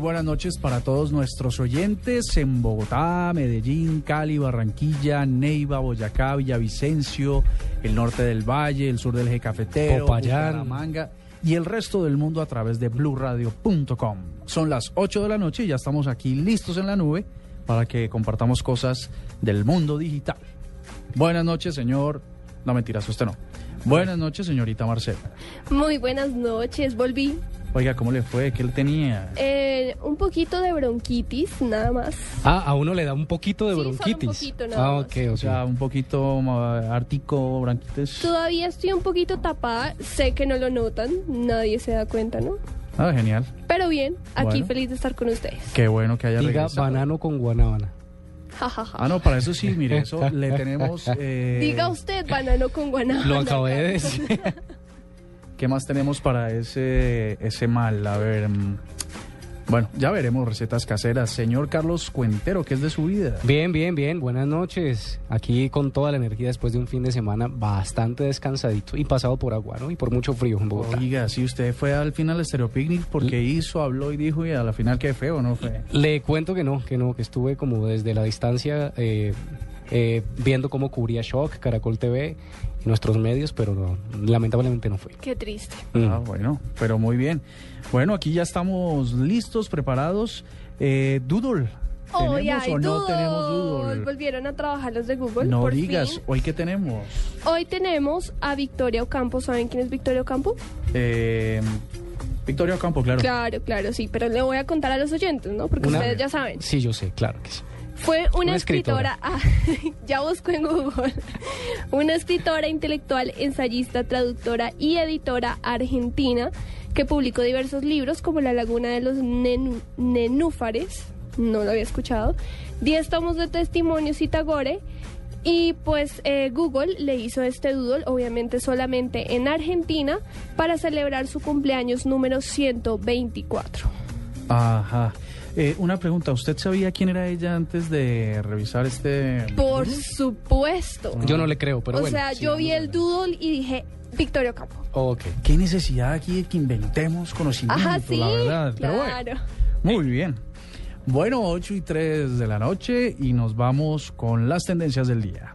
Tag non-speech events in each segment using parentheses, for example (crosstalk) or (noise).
Buenas noches para todos nuestros oyentes en Bogotá, Medellín, Cali, Barranquilla, Neiva, Boyacá, Villavicencio, el norte del Valle, el sur del eje cafetero, Popayán. Bucaramanga y el resto del mundo a través de bluradio.com. Son las 8 de la noche y ya estamos aquí listos en la nube para que compartamos cosas del mundo digital. Buenas noches, señor. No mentiras, usted no. Buenas noches, señorita Marcela. Muy buenas noches, volví. Oiga, ¿cómo le fue? ¿Qué él tenía? Eh, un poquito de bronquitis, nada más. Ah, a uno le da un poquito de Sí, solo un bronquitis. poquito, nada ah, más. ok, O ok. sea, un poquito ártico, branquites. Todavía estoy un poquito tapada, sé que no lo notan, nadie se da cuenta, ¿no? Ah, genial. Pero bien, aquí Bueno. feliz de estar con ustedes. Qué bueno que haya Diga regresado. banano con guanábana. Ah, no, para eso sí, mire, eso le tenemos... (laughs) eh, Diga usted banano con guanábana. Lo acabé de decir. (laughs) ¿Qué más tenemos para ese, ese mal? A ver... mm, Bueno, ya veremos recetas caseras. Señor Carlos Cuentero, ¿qué es de su vida? Bien, bien, bien. Buenas noches. Aquí con toda la energía después de un fin de semana bastante descansadito y pasado por agua, ¿no? Y por mucho frío en Bogotá. Oiga, si usted fue al final Stereo Picnic porque hizo, habló y dijo y a la final qué feo, ¿no fue? Le cuento que no, que no, que estuve como desde la distancia eh, eh, viendo cómo cubría Shock, Caracol TV nuestros medios, pero no, lamentablemente no fui. Qué triste. Mm. Ah, bueno, pero muy bien. Bueno, aquí ya estamos listos, preparados. Eh, Doodle, ¿tenemos Hoy hay o no Doodle. tenemos Doodle? Volvieron a trabajar los de Google. No por digas, fin. ¿hoy qué tenemos? Hoy tenemos a Victoria Ocampo. ¿Saben quién es Victoria Ocampo? Eh, Victoria Ocampo, claro. Claro, claro, sí. Pero le voy a contar a los oyentes, ¿no? Porque Una- ustedes ya saben. Sí, yo sé, claro que sí. Fue una, Una escritora, escritora. ah, (laughs) ya busco en Google, una escritora intelectual, ensayista, traductora y editora argentina que publicó diversos libros como La Laguna de los Nenúfares, no lo había escuchado, 10 tomos de testimonios y Tagore. Y pues eh, Google le hizo este doodle, obviamente solamente en Argentina, para celebrar su cumpleaños número 124. Ajá. Eh, una pregunta, ¿usted sabía quién era ella antes de revisar este... Por supuesto. Yo no le creo, pero o bueno. sea, yo vi el doodle y dije, Victoria Campo. Ok. ¿Qué necesidad aquí de que inventemos conocimiento, Ajá, sí, la verdad? Pero bueno, claro. muy bien. Bueno, 8 y 3 de la noche y nos vamos con las tendencias del día.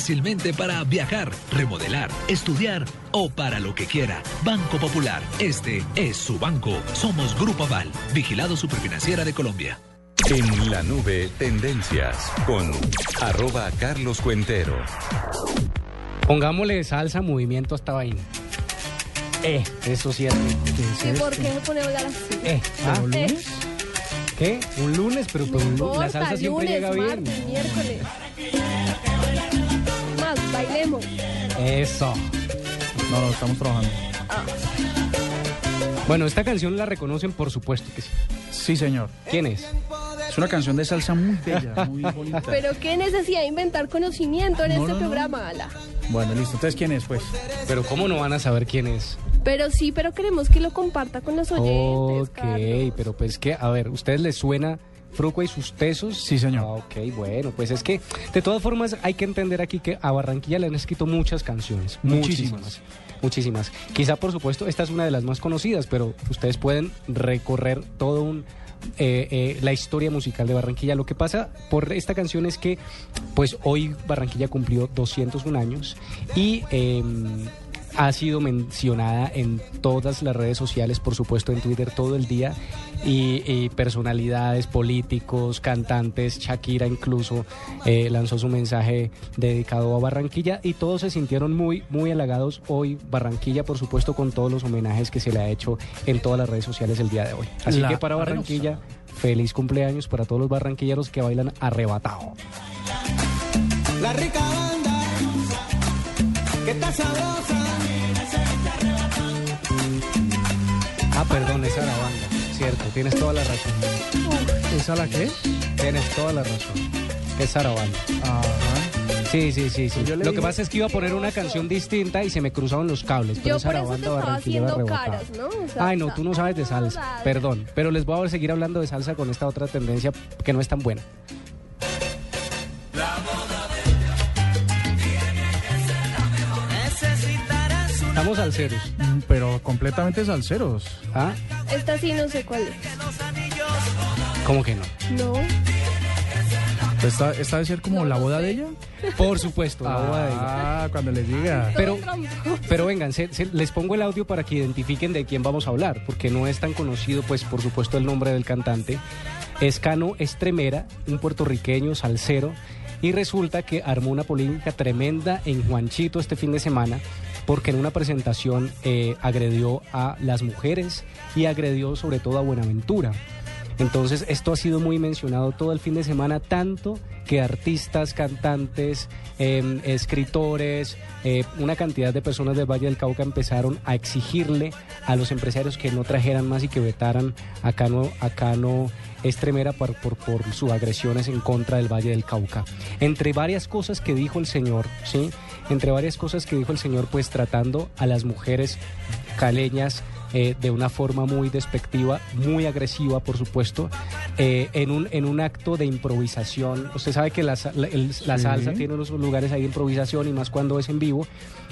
para viajar, remodelar, estudiar o para lo que quiera. Banco Popular. Este es su banco. Somos Grupo Aval, vigilado superfinanciera de Colombia. En la nube, tendencias con arroba Carlos Cuentero. Pongámosle salsa, movimiento a esta vaina. Eh, eso sí es. ¿Y por qué se pone a hablar así? Eh, ah, ¿Pero lunes? ¿Qué? Un lunes, pero No importa, la salsa siempre lunes, llega bien. martes, miércoles. Bailemos. Eso. No, no, estamos trabajando. Bueno, esta canción la reconocen, por supuesto que sí. Sí, señor. ¿Quién es? Es una canción de salsa muy bella, muy bonita. Pero qué necesidad de inventar conocimiento en No, este no, no. programa, Ala. Bueno, listo. Entonces, ¿quién es, pues? Pero ¿cómo no van a saber quién es? Pero sí, pero queremos que lo comparta con los oyentes. Ok, Carlos. pero pues que, a ver, ¿ustedes les suena Fruco y sus tesos? Sí, señor. Ah, ok, bueno, pues es que de todas formas hay que entender aquí que a Barranquilla le han escrito muchas canciones. Muchísimas. Muchísimas. Muchísimas. Quizá, por supuesto, esta es una de las más conocidas, pero ustedes pueden recorrer todo un... eh, eh, la historia musical de Barranquilla. Lo que pasa por esta canción es que, pues hoy Barranquilla cumplió 201 años y eh, ha sido mencionada en todas las redes sociales, por supuesto en Twitter todo el día, y, y personalidades, políticos, cantantes, Shakira incluso eh, lanzó su mensaje dedicado a Barranquilla y todos se sintieron muy, muy halagados hoy. Barranquilla, por supuesto, con todos los homenajes que se le ha hecho en todas las redes sociales el día de hoy. Así La que para Barranquilla, feliz cumpleaños para todos los barranquilleros que bailan arrebatado. La rica banda que está sabrosa. Ah, perdón, esa era la banda. Cierto, tienes toda la razón. ¿Esa la qué? Tienes toda la razón. Es Sarabanda. Ajá. Sí, sí, sí, sí. Yo le Lo que dije- pasa es que iba a poner una canción distinta y se me cruzaron los cables. Pero Yo es por eso te Sarabanda estaba Barranquillera haciendo arrebatada. caras, ¿no? O sea, Ay, no, tú no sabes de salsa. Perdón. Pero les voy a seguir hablando de salsa con esta otra tendencia que no es tan buena. Estamos al ceros. Mm, Pero completamente salseros. ¿Ah? Esta sí no sé cuál es. ¿Cómo que no? No. ¿Esta, esta debe ser como la boda de ella? Por supuesto, la boda de ella. Ah, cuando les diga. Pero, pero vengan, se- se- les pongo el audio para que identifiquen de quién vamos a hablar, porque no es tan conocido, pues por supuesto, el nombre del cantante. Es Cano Estremera, un puertorriqueño salsero, y resulta que armó una polémica tremenda en Juanchito este fin de semana, porque en una presentación eh, agredió a las mujeres y agredió sobre todo a Buenaventura. Entonces, esto ha sido muy mencionado todo el fin de semana, tanto que artistas, cantantes, eh, escritores, eh, una cantidad de personas del Valle del Cauca empezaron a exigirle a los empresarios que no trajeran más y que vetaran a Cano, a Cano Estremera por, por sus agresiones en contra del Valle del Cauca. Entre varias cosas que dijo el señor, ¿sí? Entre varias cosas que dijo el señor, pues tratando a las mujeres caleñas eh, de una forma muy despectiva, muy agresiva, por supuesto, eh, en, un, en un acto de improvisación. Usted sabe que la, la- el- la Sí. salsa tiene unos lugares ahí de improvisación y más cuando es en vivo,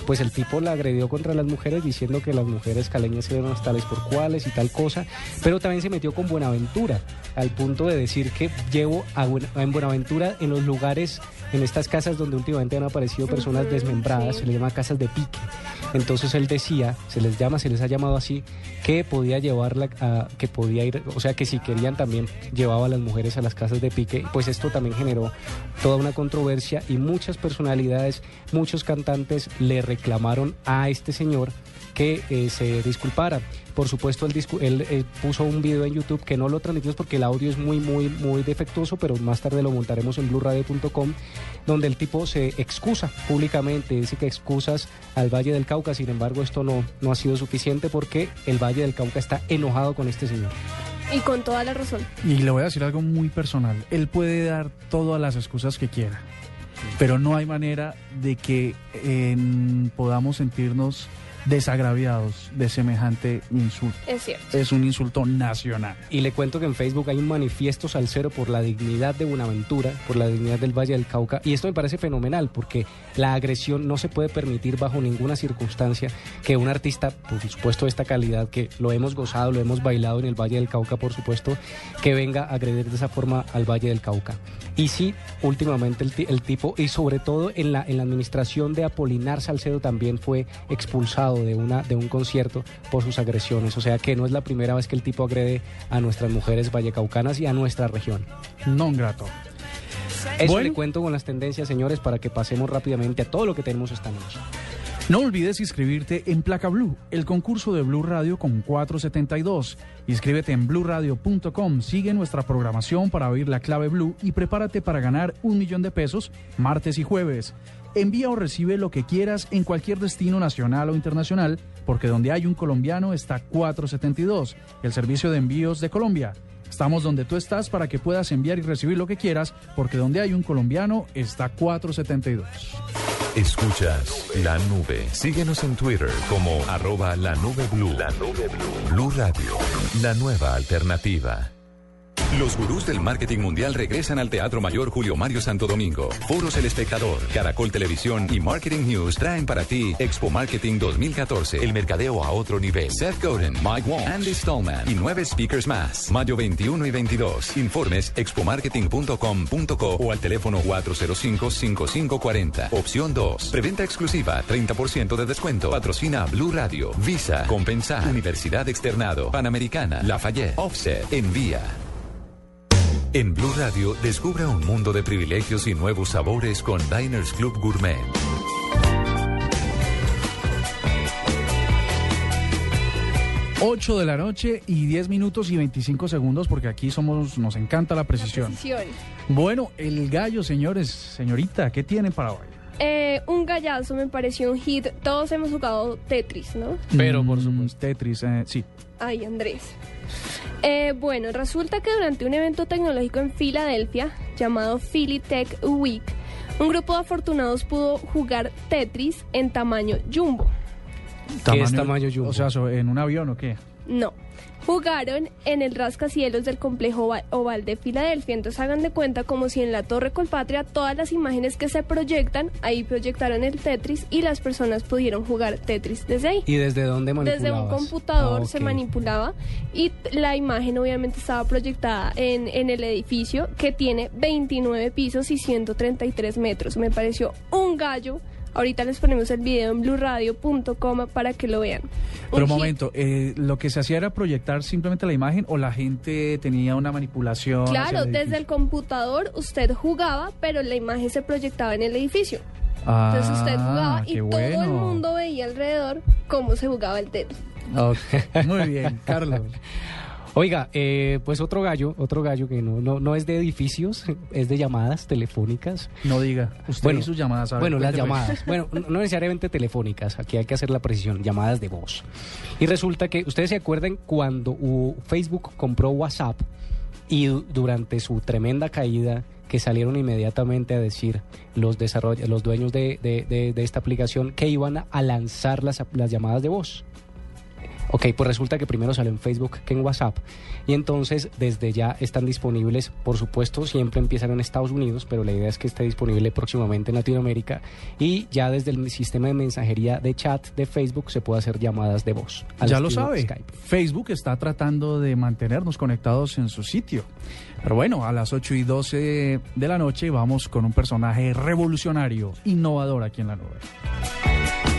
pues el tipo la agredió contra las mujeres diciendo que las mujeres caleñas eran tales por cuales y tal cosa, pero también se metió con Buenaventura, al punto de decir que llevo a, Buen- en Buenaventura en los lugares, en estas casas donde últimamente han aparecido personas desmembradas, se les llama casas de pique. Entonces él decía, se les llama, se les ha llamado así, que podía llevarla a, que podía ir, o sea que si querían también llevaba a las mujeres a las casas de pique, pues esto también generó toda una controversia y muchas personalidades, muchos cantantes le reclamaron a este señor que eh, se disculpara. Por supuesto, él, eh, puso un video en YouTube que no lo transmitimos porque el audio es muy, muy, muy defectuoso, pero más tarde lo montaremos en blueradio.com, donde el tipo se excusa públicamente, dice que excusas al Valle del Cauca, sin embargo esto no, no ha sido suficiente porque el Valle del Cauca está enojado con este señor. Y con toda la razón. Y le voy a decir algo muy personal. Él puede dar todas las excusas que quiera, pero no hay manera de que eh, podamos sentirnos desagraviados de semejante insulto. Es cierto. Es un insulto nacional. Y le cuento que en Facebook hay un manifiesto salsero por la dignidad de Buenaventura, por la dignidad del Valle del Cauca. Y esto me parece fenomenal porque la agresión no se puede permitir bajo ninguna circunstancia que un artista, por supuesto de esta calidad, que lo hemos gozado, lo hemos bailado en el Valle del Cauca, por supuesto, que venga a agredir de esa forma al Valle del Cauca. Y sí, últimamente el, el tipo, y sobre todo en la, en la administración de Apolinar Salcedo también fue expulsado de, una, de un concierto por sus agresiones. O sea que no es la primera vez que el tipo agrede a nuestras mujeres vallecaucanas y a nuestra región. Non grato. Eso Bueno. le cuento con las tendencias, señores, para que pasemos rápidamente a todo lo que tenemos esta noche. No olvides inscribirte en Placa Blue, el concurso de Blue Radio con 472. Inscríbete en bluradio.com, sigue nuestra programación para oír la clave Blue y prepárate para ganar un millón de pesos martes y jueves. Envía o recibe lo que quieras en cualquier destino nacional o internacional, porque donde hay un colombiano está 472, el servicio de envíos de Colombia. Estamos donde tú estás para que puedas enviar y recibir lo que quieras, porque donde hay un colombiano está 472. Escuchas la nube. Síguenos en Twitter como arroba la nube blue. La nube blue. Blue Radio, la nueva alternativa. Los gurús del marketing mundial regresan al Teatro Mayor Julio Mario Santo Domingo. Foros El Espectador, Caracol Televisión y Marketing News traen para ti Expo Marketing 2014, el mercadeo a otro nivel. Seth Godin, Mike Wong, Andy Stallman y nueve speakers más. Mayo 21 y 22. Informes expomarketing.com.co o al teléfono 405-5540. Opción 2. Preventa exclusiva, 30% de descuento. Patrocina Blue Radio, Visa, Compensar, Universidad Externado, Panamericana, Lafayette, Offset, Envía. En Blue Radio, descubra un mundo de privilegios y nuevos sabores con Diners Club Gourmet. Ocho de la noche y 10 minutos y 25 segundos porque aquí somos, nos encanta la precisión. Precisión. Bueno, el gallo, señores, señorita, ¿qué tienen para hoy? Eh, un gallazo me pareció un hit. Todos hemos jugado Tetris, ¿no? Pero por supuesto. Tetris, eh, sí. Ay, Andrés. Eh, bueno, resulta que durante un evento tecnológico en Filadelfia llamado Philly Tech Week, un grupo de afortunados pudo jugar Tetris en tamaño jumbo. ¿Qué es tamaño jumbo? O sea, so- ¿en un avión o qué? No. Jugaron en el rascacielos del complejo ova- oval de Filadelfia. Entonces hagan de cuenta como si en la Torre Colpatria todas las imágenes que se proyectan, ahí proyectaron el Tetris y las personas pudieron jugar Tetris desde ahí. ¿Y desde dónde manipulabas? Desde un computador Ah, se manipulaba y la imagen obviamente estaba proyectada en, en el edificio que tiene 29 pisos y 133 metros. Me pareció un gallo. Ahorita les ponemos el video en blurradio.com para que lo vean. Pero un momento, eh, ¿lo que se hacía era proyectar simplemente la imagen o la gente tenía una manipulación? Claro, desde el computador usted jugaba, pero la imagen se proyectaba en el edificio. Ah, Entonces usted jugaba y qué todo el bueno. mundo veía alrededor cómo se jugaba el Tetris. (laughs) Muy bien, Carlos. Oiga, eh, pues otro gallo, otro gallo que no, no, no es de edificios, (laughs) es de llamadas telefónicas. No diga, usted Bueno, y sus llamadas. ver, Bueno, las llamadas. Bueno, no necesariamente telefónicas, aquí hay que hacer la precisión, llamadas de voz. Y resulta que, ustedes se acuerdan cuando Facebook compró WhatsApp y du- durante su tremenda caída, que salieron inmediatamente a decir los, los dueños de, de- de- de esta aplicación que iban a- a lanzar las, las llamadas de voz. Ok, pues resulta que primero salió en Facebook que en WhatsApp. Y entonces desde ya están disponibles, por supuesto, siempre empiezan en Estados Unidos, pero la idea es que esté disponible próximamente en Latinoamérica. Y ya desde el sistema de mensajería de chat de Facebook se puede hacer llamadas de voz. Ya lo sabe. Skype. Facebook está tratando de mantenernos conectados en su sitio. Pero bueno, a las 8 y 12 de la noche vamos con un personaje revolucionario, innovador aquí en la nube.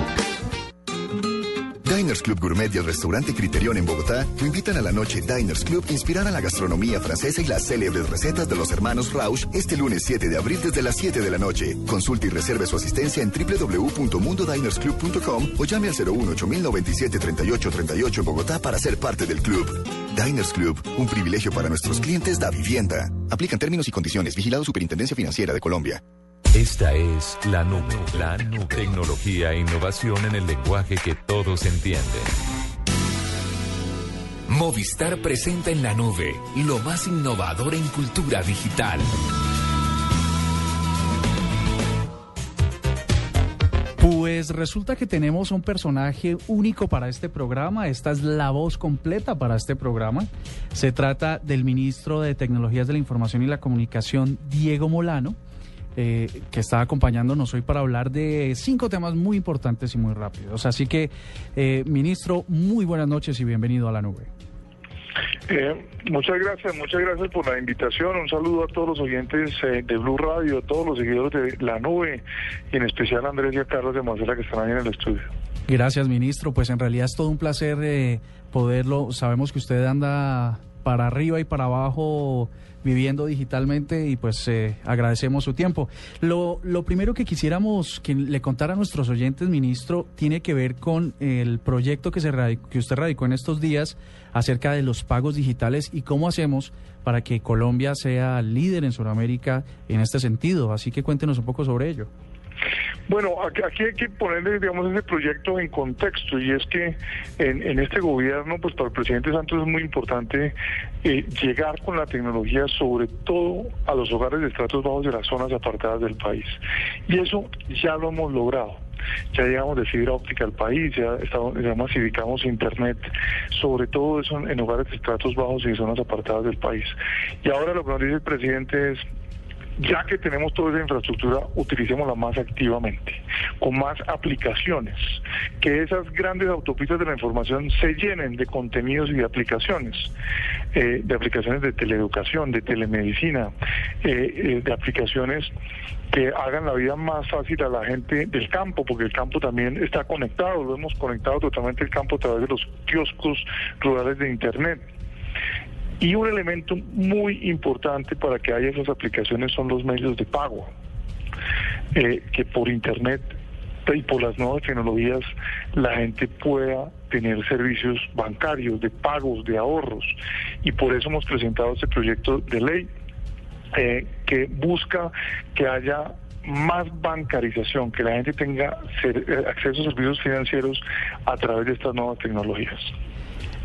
Diners Club Gourmet y el restaurante Criterion en Bogotá lo invitan a la noche Diners Club inspirada a la gastronomía francesa y las célebres recetas de los hermanos Rausch este lunes 7 de abril desde las 7 de la noche. Consulte y reserve su asistencia en www.mundodinersclub.com o llame al 01 8097 3838 en Bogotá para ser parte del club. Diners Club, un privilegio para nuestros clientes da vivienda. Aplican términos y condiciones. Vigilado Superintendencia Financiera de Colombia. Esta es la nube, la nube. Tecnología e innovación en el lenguaje que todos entienden. Movistar presenta en la nube lo más innovador en cultura digital. Pues resulta que tenemos un personaje único para este programa. Esta es la voz completa para este programa. Se trata del ministro de Tecnologías de la Información y la Comunicación, Diego Molano, eh, que está acompañándonos hoy para hablar de cinco temas muy importantes y muy rápidos. Así que, eh, ministro, muy buenas noches y bienvenido a la nube. Eh, muchas gracias, muchas gracias por la invitación. Un saludo a todos los oyentes eh, de Blue Radio, a todos los seguidores de La Nube y en especial a Andrés y a Carlos de Marcela que están ahí en el estudio. Gracias, ministro. Pues en realidad es todo un placer eh, poderlo. Sabemos que usted anda para arriba y para abajo viviendo digitalmente y pues eh, agradecemos su tiempo. Lo, lo primero que quisiéramos que le contara a nuestros oyentes, ministro, tiene que ver con el proyecto que, se radi- que usted radicó en estos días acerca de los pagos digitales y cómo hacemos para que Colombia sea líder en Sudamérica en este sentido. Así que cuéntenos un poco sobre ello. Bueno, aquí, hay que ponerle, digamos, ese proyecto en contexto y es que en, este gobierno, pues para el presidente Santos es muy importante eh, llegar con la tecnología sobre todo a los hogares de estratos bajos de las zonas apartadas del país. Y eso ya lo hemos logrado ya llegamos de fibra óptica al país, ya, estamos, ya masificamos internet, sobre todo eso en hogares de estratos bajos y zonas apartadas del país. Y ahora lo que nos dice el presidente es ya que tenemos toda esa infraestructura, utilicémosla más activamente, con más aplicaciones, que esas grandes autopistas de la información se llenen de contenidos y de aplicaciones, eh, de aplicaciones de teleeducación, de telemedicina, eh, eh, de aplicaciones que hagan la vida más fácil a la gente del campo, porque el campo también está conectado, lo hemos conectado totalmente el campo a través de los kioscos rurales de Internet. Y un elemento muy importante para que haya esas aplicaciones son los medios de pago, eh, que por Internet y por las nuevas tecnologías la gente pueda tener servicios bancarios, de pagos, de ahorros. Y por eso hemos presentado este proyecto de ley eh, que busca que haya más bancarización, que la gente tenga eh, acceso a servicios financieros a través de estas nuevas tecnologías.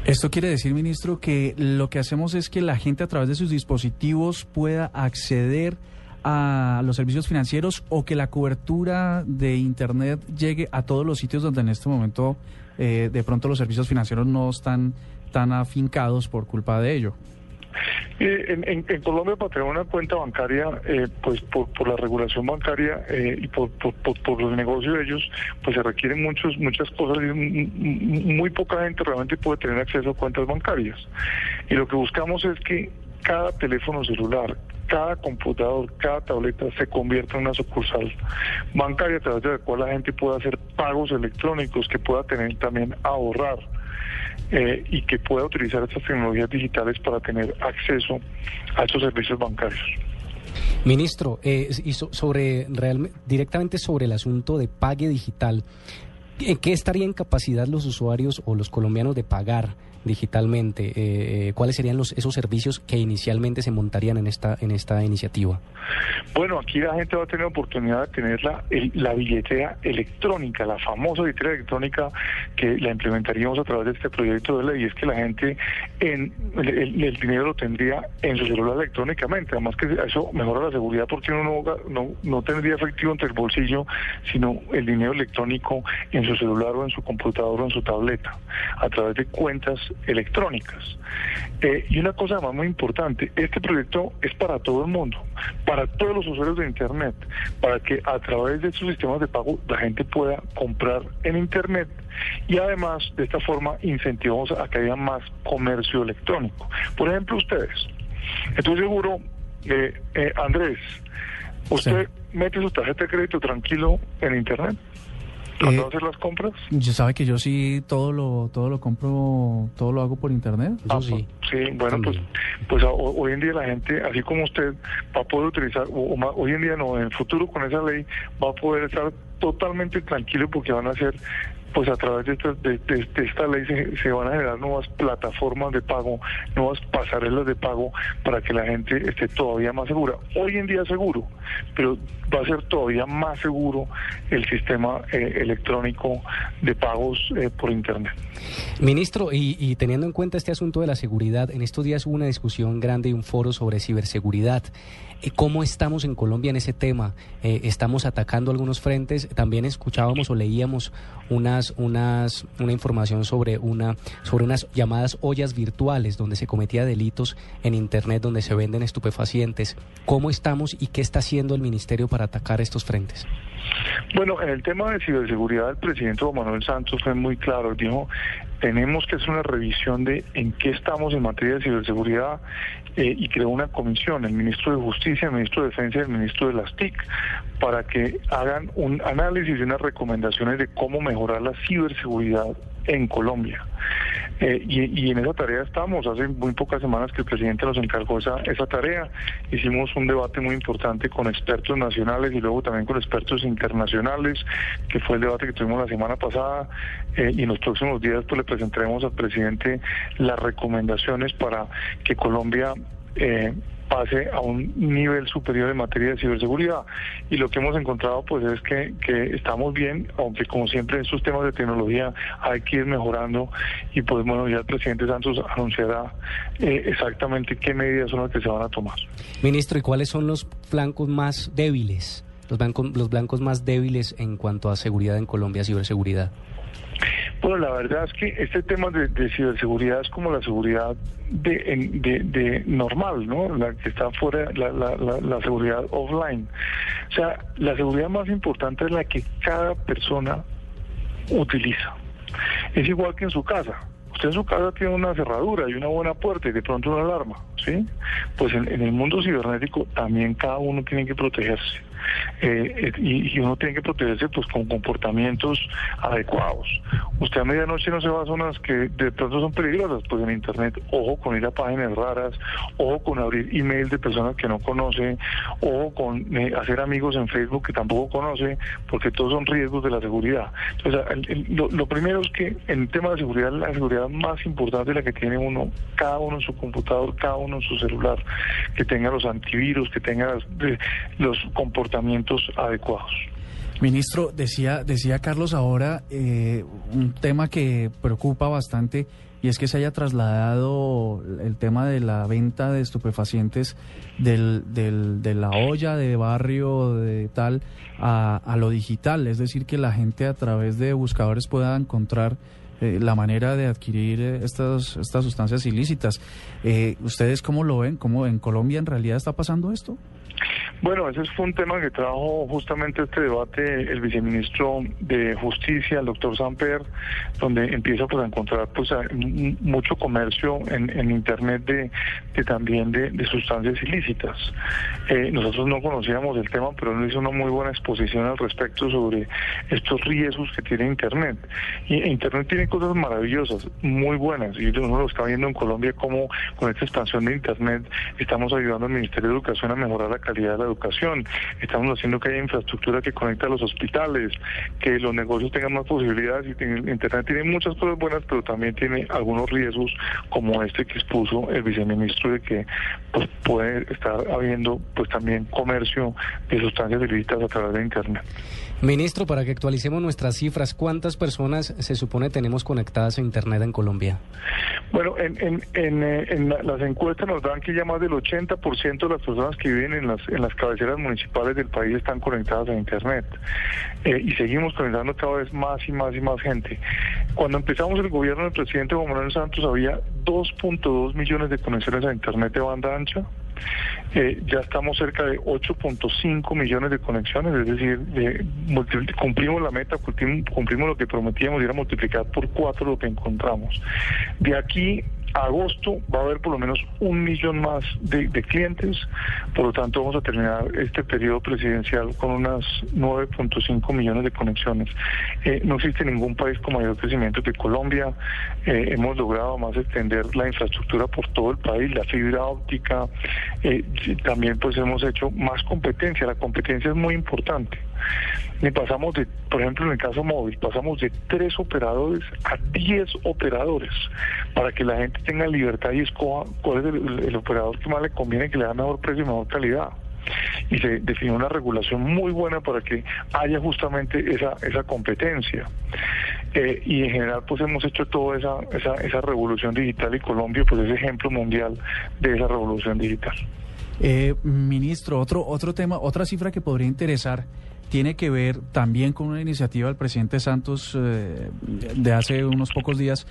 Esto quiere decir, ministro, que lo que hacemos es que la gente a través de sus dispositivos pueda acceder a los servicios financieros o que la cobertura de Internet llegue a todos los sitios donde en este momento eh, de pronto los servicios financieros no están tan afincados por culpa de ello. Eh, en, Colombia para tener una cuenta bancaria, eh, pues por, por, la regulación bancaria eh, y por, por, por, los negocios de ellos, pues se requieren muchos, muchas cosas y muy poca gente realmente puede tener acceso a cuentas bancarias. Y lo que buscamos es que cada teléfono celular, cada computador, cada tableta se convierta en una sucursal bancaria a través de la cual la gente pueda hacer pagos electrónicos, que pueda tener también ahorrar. Eh, y que pueda utilizar estas tecnologías digitales para tener acceso a estos servicios bancarios. Ministro, eh, y so, sobre directamente sobre el asunto de pague digital, ¿en qué estarían en capacidad los usuarios o los colombianos de pagar digitalmente? Eh, ¿Cuáles serían los, esos servicios que inicialmente se montarían en esta, en esta iniciativa? Bueno, aquí la gente va a tener oportunidad de tener la, el, la billetera electrónica, la famosa billetera electrónica que la implementaríamos a través de este proyecto de ley, y es que la gente en el, el dinero lo tendría en su celular electrónicamente, además que eso mejora la seguridad porque uno no, no, no tendría efectivo entre el bolsillo, sino el dinero electrónico en su celular o en su computador o en su tableta, a través de cuentas electrónicas. Eh, y una cosa más muy importante, este proyecto es para todo el mundo, para todos los usuarios de Internet, para que a través de sus sistemas de pago la gente pueda comprar en Internet y además de esta forma incentivamos a que haya más comercio electrónico. Por ejemplo, ustedes, estoy seguro, eh, eh, Andrés, usted sí. mete su tarjeta de crédito tranquilo en Internet. ¿Cuándo eh, hacer las compras? Yo sabe que yo sí todo lo todo lo compro, todo lo hago por internet. Eso ah, sí. Sí, bueno, pues pues hoy en día la gente, así como usted, va a poder utilizar, o, o, hoy en día no, en el futuro con esa ley va a poder estar totalmente tranquilo porque van a ser pues a través de esta, ley se, se, van a generar nuevas plataformas de pago, nuevas pasarelas de pago para que la gente esté todavía más segura. Hoy en día seguro, pero va a ser todavía más seguro el sistema eh, electrónico de pagos eh, por Internet. Ministro, y, y, teniendo en cuenta este asunto de la seguridad, en estos días hubo una discusión grande y un foro sobre ciberseguridad. ¿Cómo estamos en Colombia en ese tema? Eh, ¿Estamos atacando algunos frentes? También escuchábamos o leíamos unas, unas, una información sobre, una, sobre unas llamadas ollas virtuales donde se cometía delitos en Internet, donde se venden estupefacientes. ¿Cómo estamos y qué está haciendo el Ministerio para atacar estos frentes? Bueno, en el tema de ciberseguridad, el presidente Manuel Santos fue muy claro. Dijo, tenemos que hacer una revisión de en qué estamos en materia de ciberseguridad eh, y creó una comisión, el ministro de Justicia, el ministro de Defensa y el ministro de las TIC, para que hagan un análisis y unas recomendaciones de cómo mejorar la ciberseguridad en Colombia. Eh, y, en esa tarea estamos. Hace muy pocas semanas que el presidente nos encargó esa, esa tarea. Hicimos un debate muy importante con expertos nacionales y luego también con expertos internacionales, que fue el debate que tuvimos la semana pasada. Eh, y en los próximos días pues le presentaremos al presidente las recomendaciones para que Colombia eh, pase a un nivel superior en materia de ciberseguridad. Y lo que hemos encontrado pues es que, que estamos bien, aunque como siempre en estos temas de tecnología hay que ir mejorando y pues bueno, ya el presidente Santos anunciará eh, exactamente qué medidas son las que se van a tomar. Ministro, ¿y cuáles son los flancos más débiles? Los, blancos, los blancos más débiles en cuanto a seguridad en Colombia, ciberseguridad. Bueno, la verdad es que este tema de, ciberseguridad es como la seguridad de, normal, ¿no? La que está fuera, la, la, seguridad offline. O sea, la seguridad más importante es la que cada persona utiliza. Es igual que en su casa. Usted en su casa tiene una cerradura y una buena puerta y de pronto una alarma, ¿sí? Pues en el mundo cibernético también cada uno tiene que protegerse. Eh, y, uno tiene que protegerse pues con comportamientos adecuados. Usted a medianoche no se va a zonas que de pronto son peligrosas, pues en internet, ojo con ir a páginas raras, ojo con abrir email de personas que no conoce, ojo con eh, hacer amigos en Facebook que tampoco conoce, porque todos son riesgos de la seguridad. Entonces, lo, primero es que en el tema de seguridad, la seguridad más importante es la que tiene uno, cada uno en su computador, cada uno en su celular, que tenga los antivirus, que tenga los comportamientos adecuados. Ministro, decía, decía Carlos ahora eh, un tema que preocupa bastante y es que se haya trasladado el tema de la venta de estupefacientes del, del, de la olla de barrio de tal a, a, lo digital, es decir, que la gente a través de buscadores pueda encontrar eh, la manera de adquirir eh, estas, estas sustancias ilícitas. ¿Ustedes cómo lo ven? ¿Cómo en Colombia en realidad está pasando esto? Bueno, ese fue un tema que trajo justamente este debate el viceministro de Justicia, el doctor Samper, donde empieza pues, a encontrar pues, mucho comercio en, Internet de, también de, sustancias ilícitas. Eh, nosotros no conocíamos el tema, pero él hizo una muy buena exposición al respecto sobre estos riesgos que tiene Internet. Y Internet tiene cosas maravillosas, muy buenas, y uno lo está viendo en Colombia como con esta expansión de Internet estamos ayudando al Ministerio de Educación a mejorar la calidad de la educación, estamos haciendo que haya infraestructura que conecte a los hospitales, que los negocios tengan más posibilidades y Internet tiene muchas cosas buenas, pero también tiene algunos riesgos como este que expuso el viceministro de que pues, puede estar habiendo pues también comercio de sustancias ilícitas a través de Internet. Ministro, para que actualicemos nuestras cifras, ¿cuántas personas se supone tenemos conectadas a Internet en Colombia? Bueno, en, en, eh, las encuestas nos dan que ya más del 80% de las personas que viven en las, en las cabeceras municipales del país están conectadas a Internet. Eh, y seguimos conectando cada vez más y más y más gente. Cuando empezamos el gobierno del presidente Juan Manuel Santos había 2.2 millones de conexiones a Internet de banda ancha. Eh, ya estamos cerca de 8.5 millones de conexiones, es decir, cumplimos la meta, cumplimos, lo que prometíamos y era multiplicar por cuatro lo que encontramos. De aquí agosto va a haber por lo menos un millón más de, clientes, por lo tanto vamos a terminar este periodo presidencial con unas 9.5 millones de conexiones. Eh, no existe ningún país con mayor crecimiento que Colombia. Eh, hemos logrado más extender la infraestructura por todo el país, la fibra óptica. Eh, también pues hemos hecho más competencia. La competencia es muy importante. Y pasamos de, por ejemplo, en el caso móvil, pasamos de tres operadores a diez operadores para que la gente tenga libertad y escoja cuál es el, operador que más le conviene, que le da mejor precio y mejor calidad y se definió una regulación muy buena para que haya justamente esa, esa competencia. Eh, y en general pues hemos hecho toda esa, esa, esa revolución digital y Colombia pues es ejemplo mundial de esa revolución digital. Eh, ministro, otro, otro tema, otra cifra que podría interesar tiene que ver también con una iniciativa del presidente Santos eh, de hace unos pocos días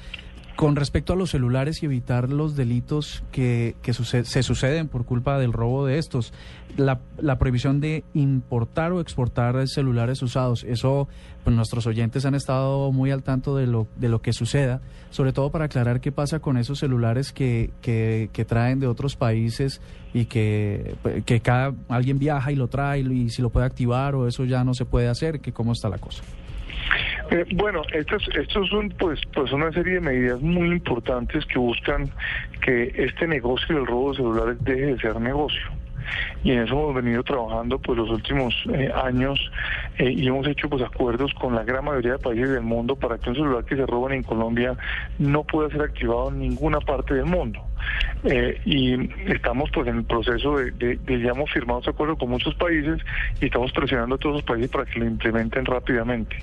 con respecto a los celulares y evitar los delitos que, que se suceden por culpa del robo de estos, la, la, prohibición de importar o exportar celulares usados, eso pues nuestros oyentes han estado muy al tanto de lo, de lo que suceda, sobre todo para aclarar qué pasa con esos celulares que, que, que traen de otros países y que, que cada alguien viaja y lo trae y si lo puede activar o eso ya no se puede hacer, que cómo está la cosa. Eh, bueno, estos, estos son pues, pues una serie de medidas muy importantes que buscan que este negocio del robo de celulares deje de ser negocio. Y en eso hemos venido trabajando pues los últimos eh, años eh, y hemos hecho pues acuerdos con la gran mayoría de países del mundo para que un celular que se roban en Colombia no pueda ser activado en ninguna parte del mundo. Eh, y estamos pues en el proceso de, de, de, ya hemos firmado ese acuerdo con muchos países y estamos presionando a todos los países para que lo implementen rápidamente.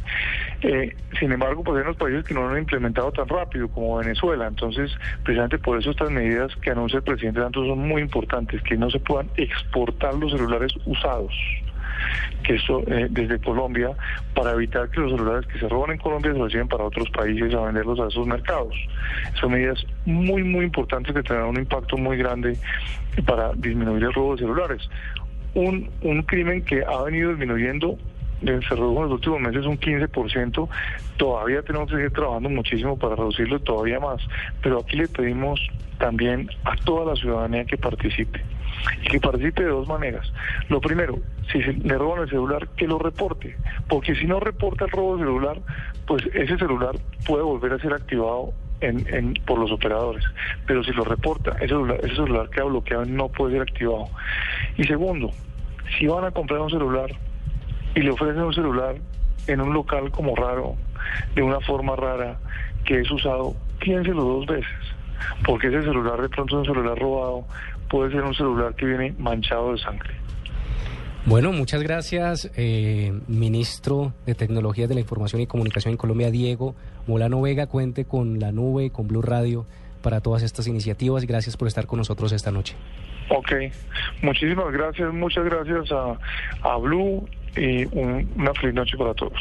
Eh, sin embargo, pues hay unos países que no lo han implementado tan rápido como Venezuela, entonces precisamente por eso estas medidas que anuncia el presidente Santos son muy importantes, que no se puedan exportar los celulares usados que esto eh, desde Colombia para evitar que los celulares que se roban en Colombia se los lleven para otros países a venderlos a esos mercados. Son medidas muy, muy importantes que tendrán un impacto muy grande para disminuir el robo de celulares. Un, un crimen que ha venido disminuyendo eh, se redujo en los últimos meses un 15%, todavía tenemos que seguir trabajando muchísimo para reducirlo todavía más, pero aquí le pedimos también a toda la ciudadanía que participe y que participe de dos maneras. Lo primero, si le roban el celular, que lo reporte, porque si no reporta el robo del celular, pues ese celular puede volver a ser activado por los operadores. Pero si lo reporta, ese celular, ese celular queda bloqueado no puede ser activado. Y segundo, si van a comprar un celular y le ofrecen un celular en un local como raro, de una forma rara, que es usado, piénselo dos veces, porque ese celular de pronto es un celular robado, puede ser un celular que viene manchado de sangre. Bueno, muchas gracias, eh, ministro de Tecnologías de la Información y Comunicación en Colombia, Diego Molano Vega. Cuente con la nube, con Blue Radio para todas estas iniciativas. Gracias por estar con nosotros esta noche. Ok, muchísimas gracias, muchas gracias a, a Blue y un, una feliz noche para todos.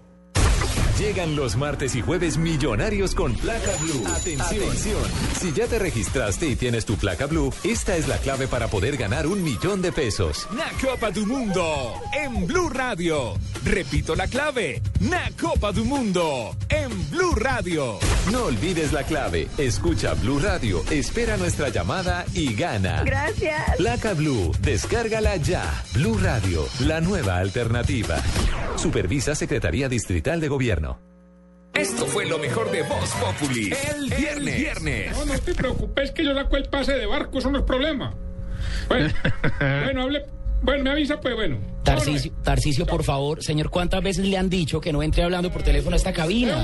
Llegan los martes y jueves millonarios con placa blue. Atención. Atención. Si ya te registraste y tienes tu placa blue, esta es la clave para poder ganar un millón de pesos. Na Copa do Mundo en Blue Radio. Repito la clave. Na Copa do Mundo en Blue Radio. No olvides la clave. Escucha Blue Radio, espera nuestra llamada y gana. Gracias. Placa Blue, descárgala ya. Blue Radio, la nueva alternativa. Supervisa Secretaría Distrital de Gobierno. Esto fue lo mejor de Voz Populi. El viernes. El viernes. No, no te preocupes que yo saco el pase de barco, eso no es problema. Bueno, (laughs) bueno, hable. Bueno, me avisa, pues bueno. Tarcicio, Tarcicio, por favor, señor, ¿cuántas veces le han dicho que no entre hablando por teléfono a esta cabina?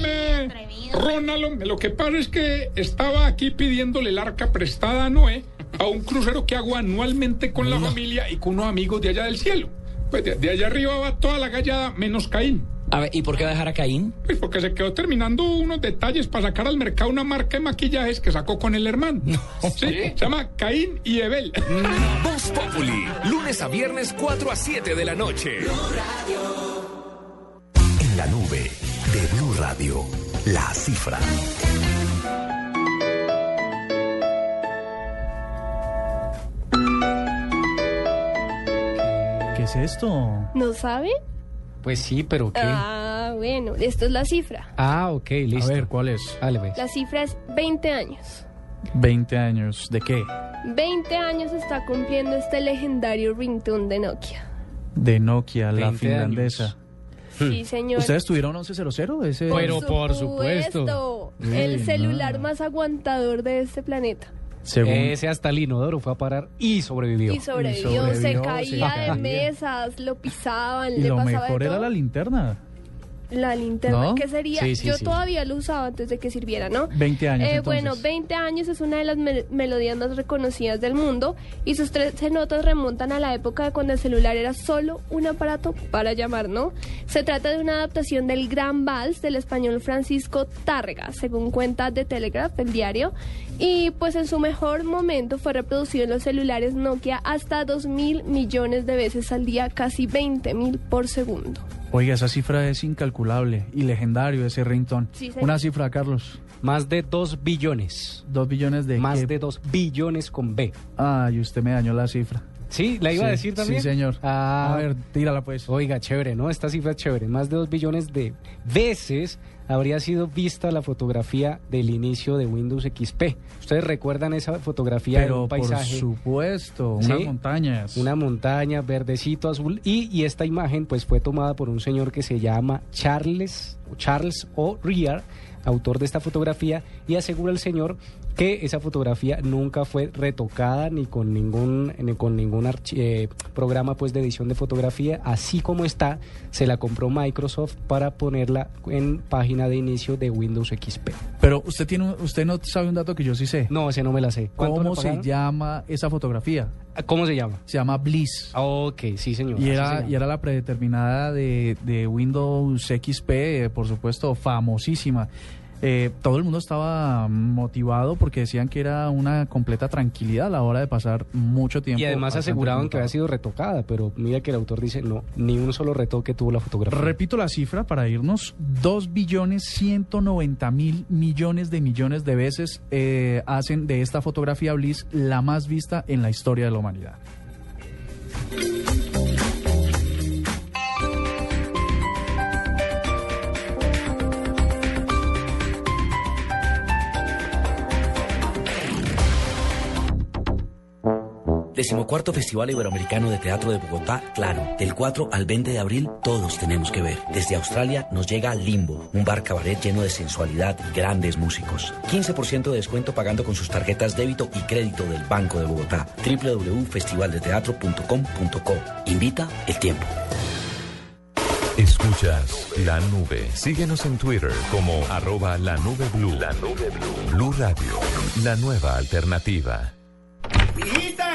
Ronald, lo que pasa es que estaba aquí pidiéndole el arca prestada a Noé a un crucero que hago anualmente con la familia y con unos amigos de allá del cielo. Pues de, de allá arriba va toda la gallada menos Caín. A ver, ¿y por qué va a dejar a Caín? Pues porque se quedó terminando unos detalles para sacar al mercado una marca de maquillajes que sacó con el hermano. No. ¿Sí? Se llama Caín y Ebel. Voz Populi, lunes a viernes 4 a 7 de la noche. En la nube de Blue Radio, la cifra. ¿Qué es esto? ¿No sabe? Pues sí, pero ¿qué? Ah, bueno, esto es la cifra. Ah, ok, listo. A ver, ¿cuál es? Dale, pues. La cifra es 20 años. 20 años. ¿De qué? 20 años está cumpliendo este legendario ringtone de Nokia. De Nokia, la 20 finlandesa. Sí, señor. ¿Ustedes tuvieron 1100? Ese... Pero por supuesto. El Sí, celular no. más aguantador de este planeta. Según- Ese hasta el inodoro fue a parar y sobrevivió. Y sobrevivió, Y sobrevivió, se se caía de mesas, lo pisaban, Y le lo pasaba mejor de era la linterna. La linterna, ¿No? que sería, Sí, sí, yo sí. todavía lo usaba antes de que sirviera, ¿no? 20 años, Eh, bueno, 20 años es una de las me- melodías más reconocidas del mundo y sus 13 notas remontan a la época de cuando el celular era solo un aparato para llamar, ¿no? Se trata de una adaptación del Gran Vals del español Francisco Tárrega, según cuenta de Telegraph, el diario, y pues en su mejor momento fue reproducido en los celulares Nokia hasta 2 mil millones de veces al día, casi 20 mil por segundo. Oiga, esa cifra es incalculable y legendario ese ringtone. Sí. Una cifra, Carlos. Más de 2 billones. Dos billones de... Más qué? de 2 billones con B. Ay, usted me dañó la cifra. Sí, la iba a decir también. Sí, señor. Ah, A ver, tírala pues. Oiga, chévere, ¿no? Esta cifra es chévere. Más de dos billones de veces habría sido vista la fotografía del inicio de Windows XP. ¿Ustedes recuerdan esa fotografía de Pero un por paisaje? supuesto, Sí. unas montañas. Una montaña, verdecito, azul. Y, y esta imagen pues fue tomada por un señor que se llama Charles, Charles O'Rear, autor de esta fotografía, y asegura el señor que esa fotografía nunca fue retocada ni con ningún ni con ningún archi- eh, programa pues de edición de fotografía, así como está, se la compró Microsoft para ponerla en página de inicio de Windows XP. Pero usted tiene, usted no sabe un dato que yo sí sé. No, ese no me la sé. ¿Cuánto ¿Cómo se llama esa fotografía? ¿Cómo se llama? Se llama Bliss. Ok, sí, señor. Y se era, y era la predeterminada de, de Windows XP, eh, por supuesto, famosísima. Eh, todo el mundo estaba motivado porque decían que era una completa tranquilidad a la hora de pasar mucho tiempo. Y además aseguraban que había sido retocada, pero mira que el autor dice, no, ni un solo retoque tuvo la fotografía. Repito la cifra para irnos, 2 billones 190 mil millones de millones de veces eh, hacen de esta fotografía Bliss la más vista en la historia de la humanidad. Decimocuarto Festival Iberoamericano de Teatro de Bogotá, claro. Del 4 al 20 de abril, todos tenemos que ver. Desde Australia nos llega Limbo, un bar cabaret lleno de sensualidad y grandes músicos. 15% de descuento pagando con sus tarjetas débito y crédito del Banco de Bogotá. www.festivaldeteatro.com.co. Invita el tiempo. Escuchas la nube. Síguenos en Twitter como arroba la nube blue. La nube blue. Blue Radio, la nueva alternativa.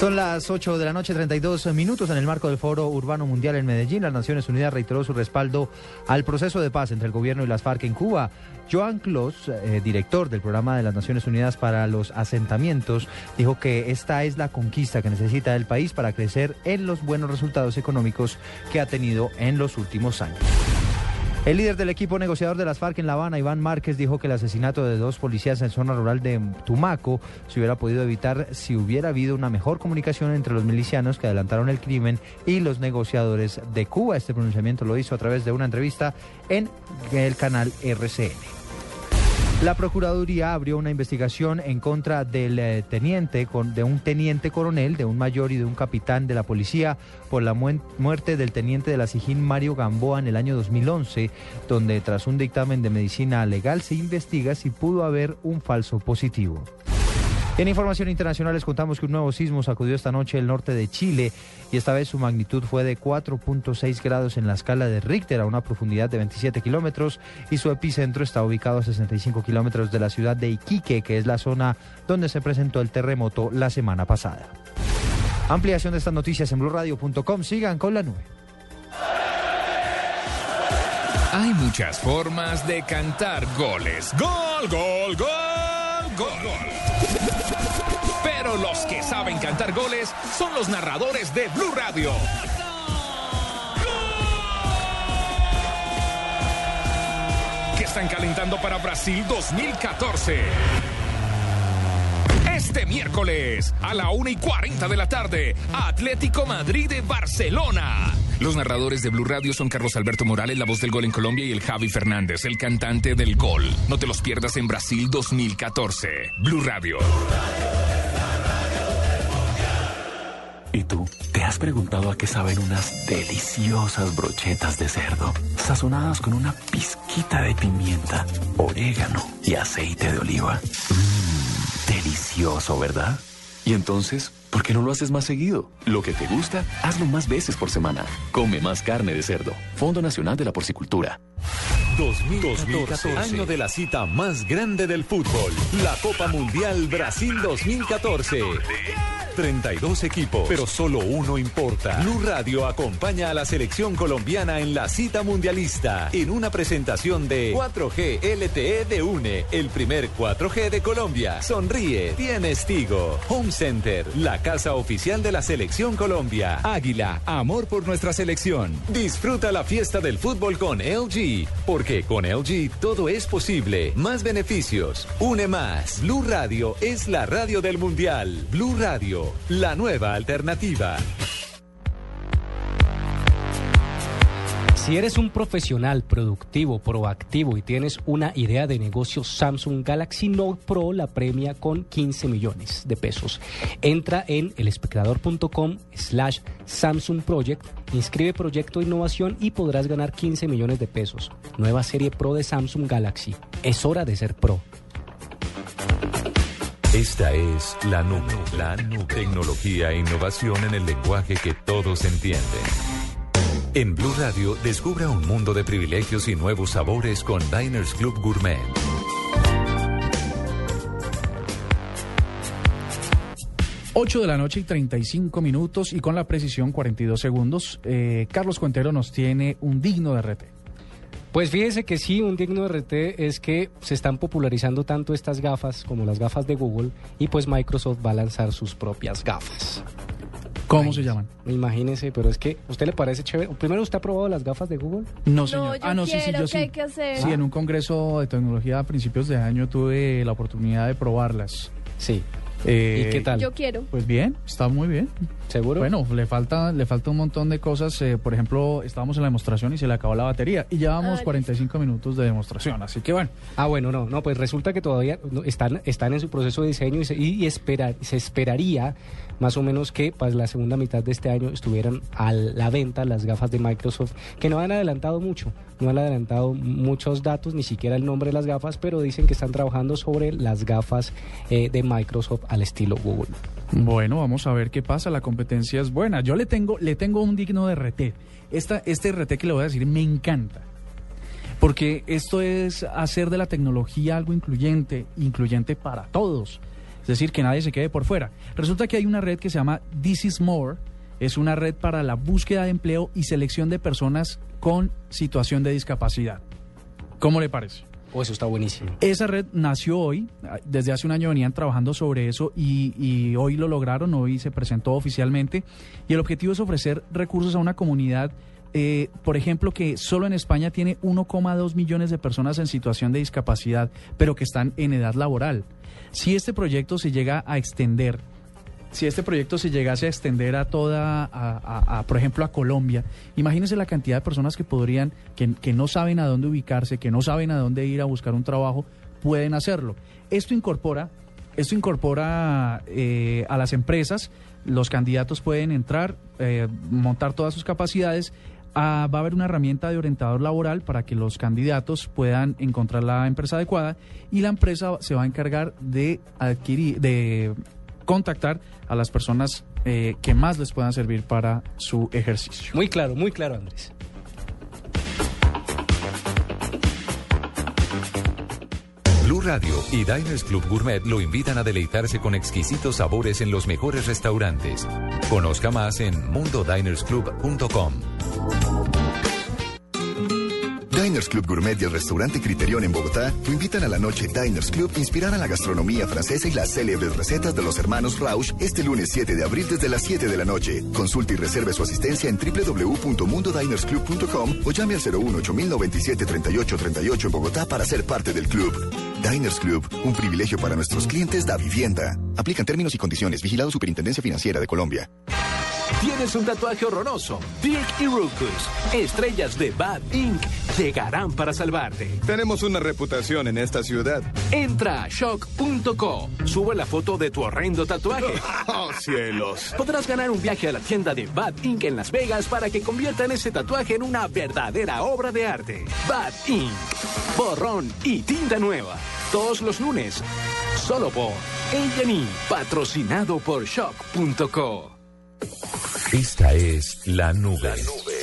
Son las 8 de la noche, 32 minutos. En el marco del Foro Urbano Mundial en Medellín, las Naciones Unidas reiteró su respaldo al proceso de paz entre el gobierno y las FARC en Cuba. Joan Clos, eh, director del programa de las Naciones Unidas para los asentamientos, dijo que esta es la conquista que necesita el país para crecer en los buenos resultados económicos que ha tenido en los últimos años. El líder del equipo negociador de las FARC en La Habana, Iván Márquez, dijo que el asesinato de dos policías en zona rural de Tumaco se hubiera podido evitar si hubiera habido una mejor comunicación entre los milicianos que adelantaron el crimen y los negociadores de Cuba. Este pronunciamiento lo hizo a través de una entrevista en el canal RCN. La Procuraduría abrió una investigación en contra del eh, teniente, de un teniente coronel, de un mayor y de un capitán de la policía por la muerte del teniente de la Sijín Mario Gamboa en el año 2011, donde tras un dictamen de medicina legal se investiga si pudo haber un falso positivo. En información internacional les contamos que un nuevo sismo sacudió esta noche el norte de Chile y esta vez su magnitud fue de 4.6 grados en la escala de Richter a una profundidad de 27 kilómetros y su epicentro está ubicado a 65 kilómetros de la ciudad de Iquique, que es la zona donde se presentó el terremoto la semana pasada. Ampliación de estas noticias en blurradio.com. Sigan con la nube. Hay muchas formas de cantar goles. Gol, gol, gol, gol, gol. Los que saben cantar goles son los narradores de Blue Radio. Que están calentando para Brasil 2014. Este miércoles a la 1 y 40 de la tarde, Atlético Madrid de Barcelona. Los narradores de Blue Radio son Carlos Alberto Morales, la voz del gol en Colombia, y el Javi Fernández, el cantante del gol. No te los pierdas en Brasil 2014. Blue Radio. ¿Y tú? ¿Te has preguntado a qué saben unas deliciosas brochetas de cerdo, sazonadas con una pizquita de pimienta, orégano y aceite de oliva? Mmm, delicioso, ¿verdad? Y entonces, ¿por qué no lo haces más seguido? Lo que te gusta, hazlo más veces por semana. Come más carne de cerdo. Fondo Nacional de la Porcicultura. 2014, año de la cita más grande del fútbol, la Copa Mundial Brasil 2014. 32 equipos, pero solo uno importa. Blue Radio acompaña a la selección colombiana en la cita mundialista en una presentación de 4G LTE de UNE, el primer 4G de Colombia. Sonríe, tienes Tigo. Home Center, la casa oficial de la selección Colombia. Águila, amor por nuestra selección. Disfruta la fiesta del fútbol con LG, porque con LG todo es posible. Más beneficios, une más. Blue Radio es la radio del mundial. Blue Radio, la nueva alternativa. Si eres un profesional productivo, proactivo y tienes una idea de negocio, Samsung Galaxy Note Pro la premia con 15 millones de pesos. Entra en elespectador.com slash Samsung Project, inscribe proyecto innovación y podrás ganar 15 millones de pesos. Nueva serie Pro de Samsung Galaxy. Es hora de ser pro. Esta es la nube, la nube. Tecnología e innovación en el lenguaje que todos entienden. En Blue Radio, descubra un mundo de privilegios y nuevos sabores con Diners Club Gourmet. Ocho de la noche y 35 minutos y con la precisión 42 segundos. Eh, Carlos Cuentero nos tiene un digno de RT. Pues fíjese que sí, un digno RT es que se están popularizando tanto estas gafas como las gafas de Google y pues Microsoft va a lanzar sus propias gafas. ¿Cómo se llaman? Imagínese, pero es que, ¿usted le parece chévere? Primero, ¿usted ha probado las gafas de Google? No, señor. yo ah, no, sí, sí, yo ¿qué sí. hay que hacer? Sí, en un congreso de tecnología a principios de año tuve la oportunidad de probarlas. Sí. Eh, ¿Y qué tal? Yo quiero. Pues bien, está muy bien. ¿Seguro? Bueno, le falta, le falta un montón de cosas. eh, por ejemplo, estábamos en la demostración y se le acabó la batería. Y llevamos Ah, 45 minutos de demostración. Así que bueno. Ah, bueno, no, no, pues resulta que todavía están, están en su proceso de diseño y, se, y, y espera- se esperaría más o menos que para la segunda mitad de este año estuvieran a la venta las gafas de Microsoft, que no han adelantado mucho, no han adelantado muchos datos, ni siquiera el nombre de las gafas, pero dicen que están trabajando sobre las gafas eh, de Microsoft al estilo Google. Bueno, vamos a ver qué pasa. La competencia es buena. Yo le tengo, le tengo un digno de RT. Esta, este RT que le voy a decir me encanta. Porque esto es hacer de la tecnología algo incluyente, incluyente para todos. Es decir, que nadie se quede por fuera. Resulta que hay una red que se llama This is More. Es una red para la búsqueda de empleo y selección de personas con situación de discapacidad. ¿Cómo le parece? Oh, eso está buenísimo. Esa red nació hoy, desde hace un año venían trabajando sobre eso y, y hoy lo lograron, hoy se presentó oficialmente y el objetivo es ofrecer recursos a una comunidad, eh, por ejemplo, que solo en España tiene 1,2 millones de personas en situación de discapacidad, pero que están en edad laboral. Si este proyecto se llega a extender, si este proyecto se llegase a extender a toda, a, por ejemplo, a Colombia, imagínense la cantidad de personas que podrían, que, que no saben a dónde ubicarse, que no saben a dónde ir a buscar un trabajo, pueden hacerlo. Esto incorpora, esto incorpora eh, a las empresas, los candidatos pueden entrar, eh, montar todas sus capacidades. ah, va a haber una herramienta de orientador laboral para que los candidatos puedan encontrar la empresa adecuada y la empresa se va a encargar de adquirir, de contactar a las personas eh, que más les puedan servir para su ejercicio. Muy claro, muy claro, Andrés. Blue Radio y Diners Club Gourmet lo invitan a deleitarse con exquisitos sabores en los mejores restaurantes. Conozca más en mundodinersclub.com. Diners Club Gourmet y el restaurante Criterion en Bogotá lo invitan a la noche Diners Club inspirada en la gastronomía francesa y las célebres recetas de los hermanos Rausch este lunes 7 de abril desde las 7 de la noche. Consulte y reserve su asistencia en www.mundodinersclub.com o llame al 01 8097 38 38 en Bogotá para ser parte del club. Diners Club, un privilegio para nuestros clientes da vivienda. Aplican términos y condiciones. Vigilado Superintendencia Financiera de Colombia. ¿Tienes un tatuaje horroroso? Dirk y Rukus, estrellas de Bad Inc., llegarán para salvarte. Tenemos una reputación en esta ciudad. Entra a shock.co. Sube la foto de tu horrendo tatuaje. (laughs) ¡Oh, cielos! Podrás ganar un viaje a la tienda de Bad Inc. en Las Vegas para que conviertan ese tatuaje en una verdadera obra de arte. Bad Inc. Borrón y tinta nueva. Todos los lunes. Solo por A&E. Patrocinado por shock.co. Esta es La Nube.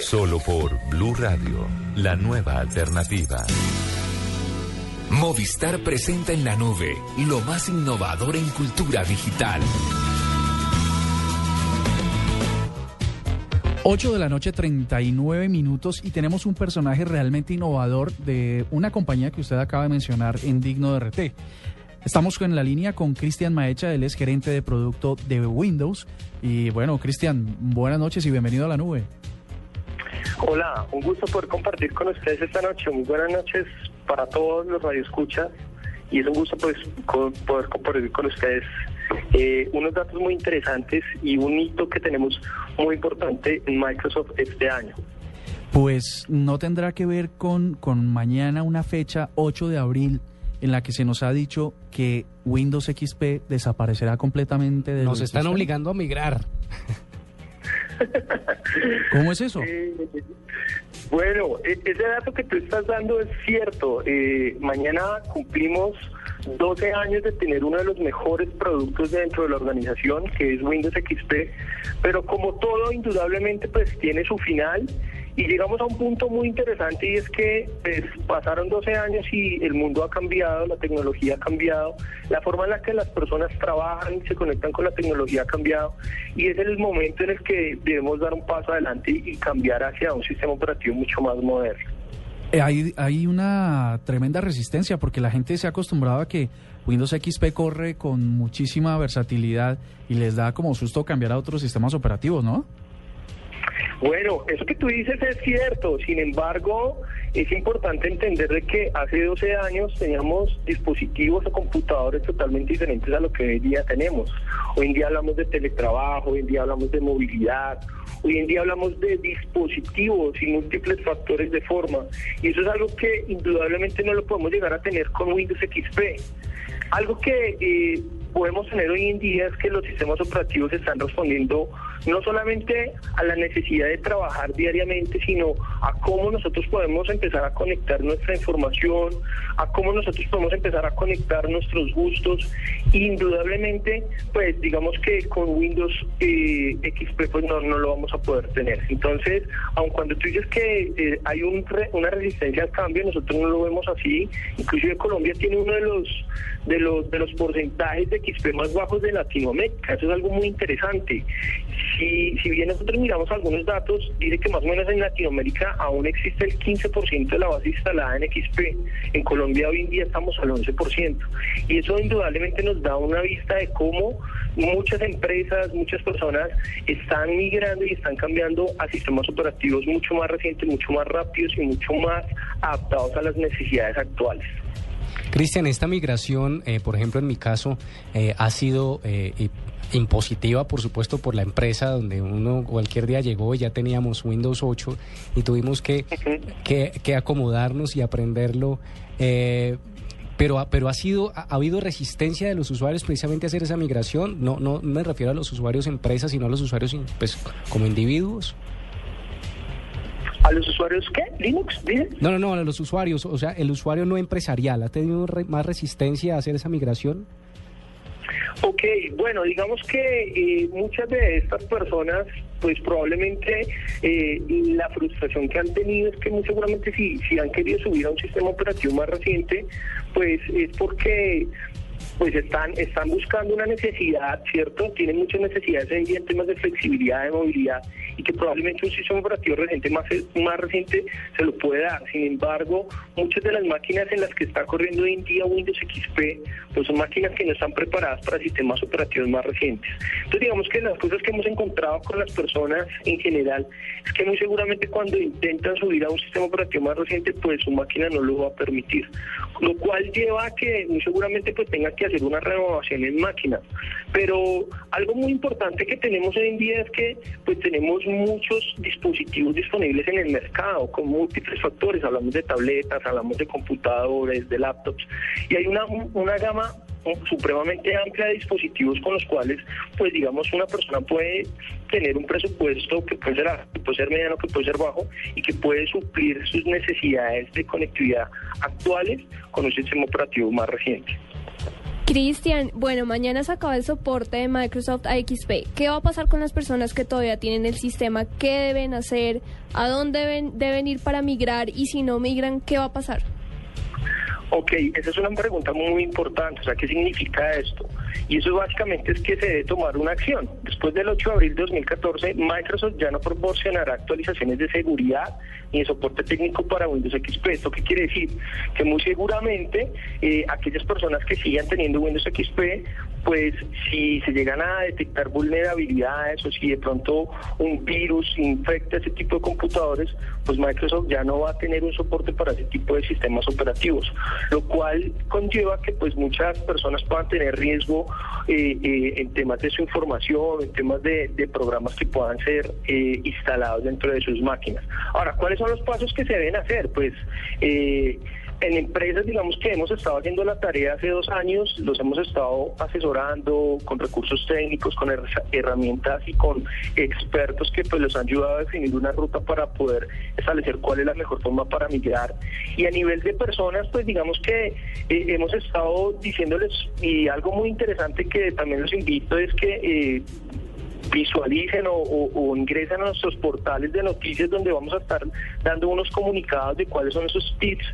Solo por Blue Radio, la nueva alternativa. Movistar presenta en la nube lo más innovador en cultura digital. 8 de la noche, 39 minutos y tenemos un personaje realmente innovador de una compañía que usted acaba de mencionar en Digno de RT. Estamos en la línea con Cristian Maecha, él es gerente de producto de Windows. Y bueno, Cristian, buenas noches y bienvenido a la nube. Hola, un gusto poder compartir con ustedes esta noche. Muy buenas noches para todos los radioescuchas y es un gusto pues poder compartir con ustedes eh, unos datos muy interesantes y un hito que tenemos muy importante en Microsoft este año. Pues no tendrá que ver con, con mañana una fecha 8 de abril en la que se nos ha dicho que Windows XP desaparecerá completamente de Nos los están obligando a migrar. (laughs) ¿Cómo es eso? Eh, bueno, e- ese dato que tú estás dando es cierto. Eh, mañana cumplimos 12 años de tener uno de los mejores productos dentro de la organización, que es Windows XP, pero como todo, indudablemente, pues tiene su final. Y llegamos a un punto muy interesante y es que pues, pasaron 12 años y el mundo ha cambiado, la tecnología ha cambiado, la forma en la que las personas trabajan y se conectan con la tecnología ha cambiado y es el momento en el que debemos dar un paso adelante y, cambiar hacia un sistema operativo mucho más moderno. Eh, hay, hay una tremenda resistencia porque la gente se ha acostumbrado a que Windows XP corre con muchísima versatilidad y les da como susto cambiar a otros sistemas operativos, ¿no? Bueno, eso que tú dices es cierto, sin embargo, es importante entender de que hace 12 años teníamos dispositivos o computadores totalmente diferentes a lo que hoy día tenemos. Hoy en día hablamos de teletrabajo, hoy en día hablamos de movilidad, hoy en día hablamos de dispositivos y múltiples factores de forma, y eso es algo que indudablemente no lo podemos llegar a tener con Windows XP. Algo que eh, podemos tener hoy en día es que los sistemas operativos están respondiendo no solamente a la necesidad de trabajar diariamente, sino a cómo nosotros podemos empezar a conectar nuestra información, a cómo nosotros podemos empezar a conectar nuestros gustos. Indudablemente, pues digamos que con Windows eh, XP pues no, no lo vamos a poder tener. Entonces, aun cuando tú dices que eh, hay un re- una resistencia al cambio, nosotros no lo vemos así. Inclusive Colombia tiene uno de los de los de los porcentajes de XP más bajos de Latinoamérica. Eso es algo muy interesante. Si, si bien nosotros miramos algunos datos, dice que más o menos en Latinoamérica aún existe el 15% de la base instalada en XP. En Colombia hoy en día estamos al 11%. Y eso indudablemente nos da una vista de cómo muchas empresas, muchas personas están migrando y están cambiando a sistemas operativos mucho más recientes, mucho más rápidos y mucho más adaptados a las necesidades actuales. Cristian, esta migración, eh, por ejemplo, en mi caso, eh, ha sido eh, impositiva, por supuesto, por la empresa, donde uno cualquier día llegó y ya teníamos Windows 8 y tuvimos que, que, que acomodarnos y aprenderlo. eh, pero, ha- pero ha sido ha, ha habido resistencia de los usuarios precisamente a hacer esa migración. No, no me refiero a los usuarios empresas, sino a los usuarios pues, como individuos. ¿A los usuarios qué? ¿Linux? No, no, no, a los usuarios. O sea, el usuario no empresarial ha tenido re- más resistencia a hacer esa migración. Ok, bueno, digamos que eh, muchas de estas personas, pues probablemente eh, la frustración que han tenido es que muy seguramente si, si han querido subir a un sistema operativo más reciente, pues es porque pues están están buscando una necesidad, ¿cierto? Tienen muchas necesidades en día en temas de flexibilidad, de movilidad, y que probablemente un sistema operativo reciente más, más reciente se lo puede dar. Sin embargo, muchas de las máquinas en las que está corriendo hoy en día Windows XP, pues son máquinas que no están preparadas para sistemas operativos más recientes. Entonces digamos que las cosas que hemos encontrado con las personas en general es que muy seguramente cuando intentan subir a un sistema operativo más reciente, pues su máquina no lo va a permitir. Lo cual lleva a que muy seguramente pues tenga que hacer una renovación en máquina. Pero algo muy importante que tenemos hoy en día es que pues tenemos muchos dispositivos disponibles en el mercado con múltiples factores. Hablamos de tabletas, hablamos de computadores, de laptops y hay una, una gama supremamente amplia de dispositivos con los cuales, pues digamos, una persona puede tener un presupuesto que puede ser que puede ser mediano, que puede ser bajo y que puede suplir sus necesidades de conectividad actuales con un sistema operativo más reciente. Cristian, bueno, mañana se acaba el soporte de Microsoft a XP. ¿Qué va a pasar con las personas que todavía tienen el sistema? ¿Qué deben hacer? ¿A dónde deben, deben ir para migrar? Y si no migran, ¿qué va a pasar? Ok, esa es una pregunta muy importante. O sea, ¿qué significa esto? Y eso básicamente es que se debe tomar una acción. Después del 8 de abril de 2014, Microsoft ya no proporcionará actualizaciones de seguridad ni de soporte técnico para Windows XP. ¿Esto qué quiere decir? Que muy seguramente eh, aquellas personas que sigan teniendo Windows XP, pues si se llegan a detectar vulnerabilidades o si de pronto un virus infecta ese tipo de computadores, pues Microsoft ya no va a tener un soporte para ese tipo de sistemas operativos, lo cual conlleva que pues muchas personas puedan tener riesgo eh, eh, en temas de su información, en temas de, programas que puedan ser eh, instalados dentro de sus máquinas. Ahora, ¿cuáles son los pasos que se deben hacer? Pues en empresas, digamos que hemos estado haciendo la tarea hace dos años, los hemos estado asesorando con recursos técnicos, con herramientas y con expertos que pues los han ayudado a definir una ruta para poder establecer cuál es la mejor forma para migrar. Y a nivel de personas, pues digamos que eh, hemos estado diciéndoles, y algo muy interesante que también los invito es que eh, visualicen o, ingresen a nuestros portales de noticias donde vamos a estar dando unos comunicados de cuáles son esos tips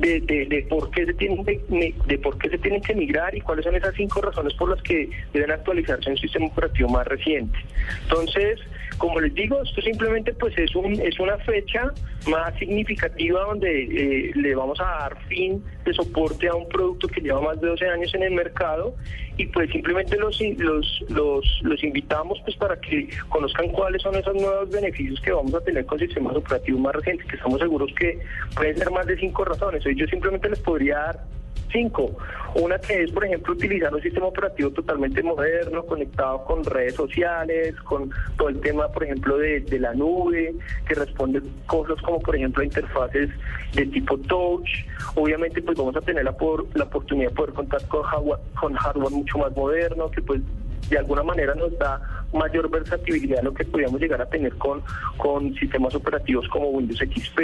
de, de, por qué se tienen de, por qué se tienen que migrar y cuáles son esas cinco razones por las que deben actualizarse en un sistema operativo más reciente. Entonces, como les digo, esto simplemente pues es un es una fecha más significativa donde eh, le vamos a dar fin de soporte a un producto que lleva más de 12 años en el mercado y pues simplemente los los los, los invitamos pues para que conozcan cuáles son esos nuevos beneficios que vamos a tener con sistemas operativos más recientes, que estamos seguros que pueden ser más de cinco razones. Hoy yo simplemente les podría dar cinco. Una que es, por ejemplo, utilizar un sistema operativo totalmente moderno, conectado con redes sociales, con todo el tema, por ejemplo, de, la nube, que responde cosas como, por ejemplo, interfaces de tipo touch. Obviamente, pues vamos a tener la, por, la oportunidad de poder contar con hardware, con hardware mucho más moderno, que pues de alguna manera nos da mayor versatilidad a lo que podríamos llegar a tener con, con sistemas operativos como Windows XP.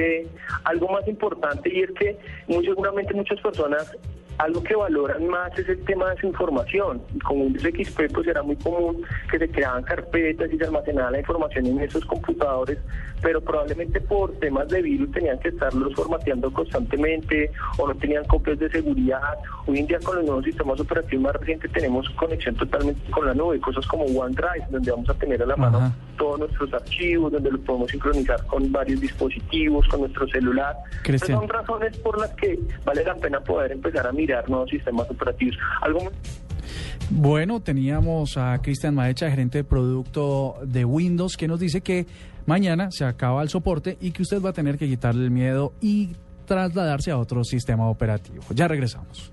Algo más importante y es que muy seguramente muchas personas algo que valoran más es el tema de su información. Con Windows XP pues era muy común que se creaban carpetas y se almacenaba la información en esos computadores, pero probablemente por temas de virus tenían que estarlos formateando constantemente o no tenían copias de seguridad. Hoy en día con los nuevos sistemas operativos más recientes tenemos conexión totalmente con la nube, cosas como OneDrive, donde vamos a tener a la mano todos nuestros archivos, donde los podemos sincronizar con varios dispositivos, con nuestro celular. son razones por las que vale la pena poder empezar a mirar nuevos sistemas operativos. Bueno, teníamos a Cristian Maecha, gerente de producto de Windows, que nos dice que mañana se acaba el soporte y que usted va a tener que quitarle el miedo y trasladarse a otro sistema operativo. Ya regresamos.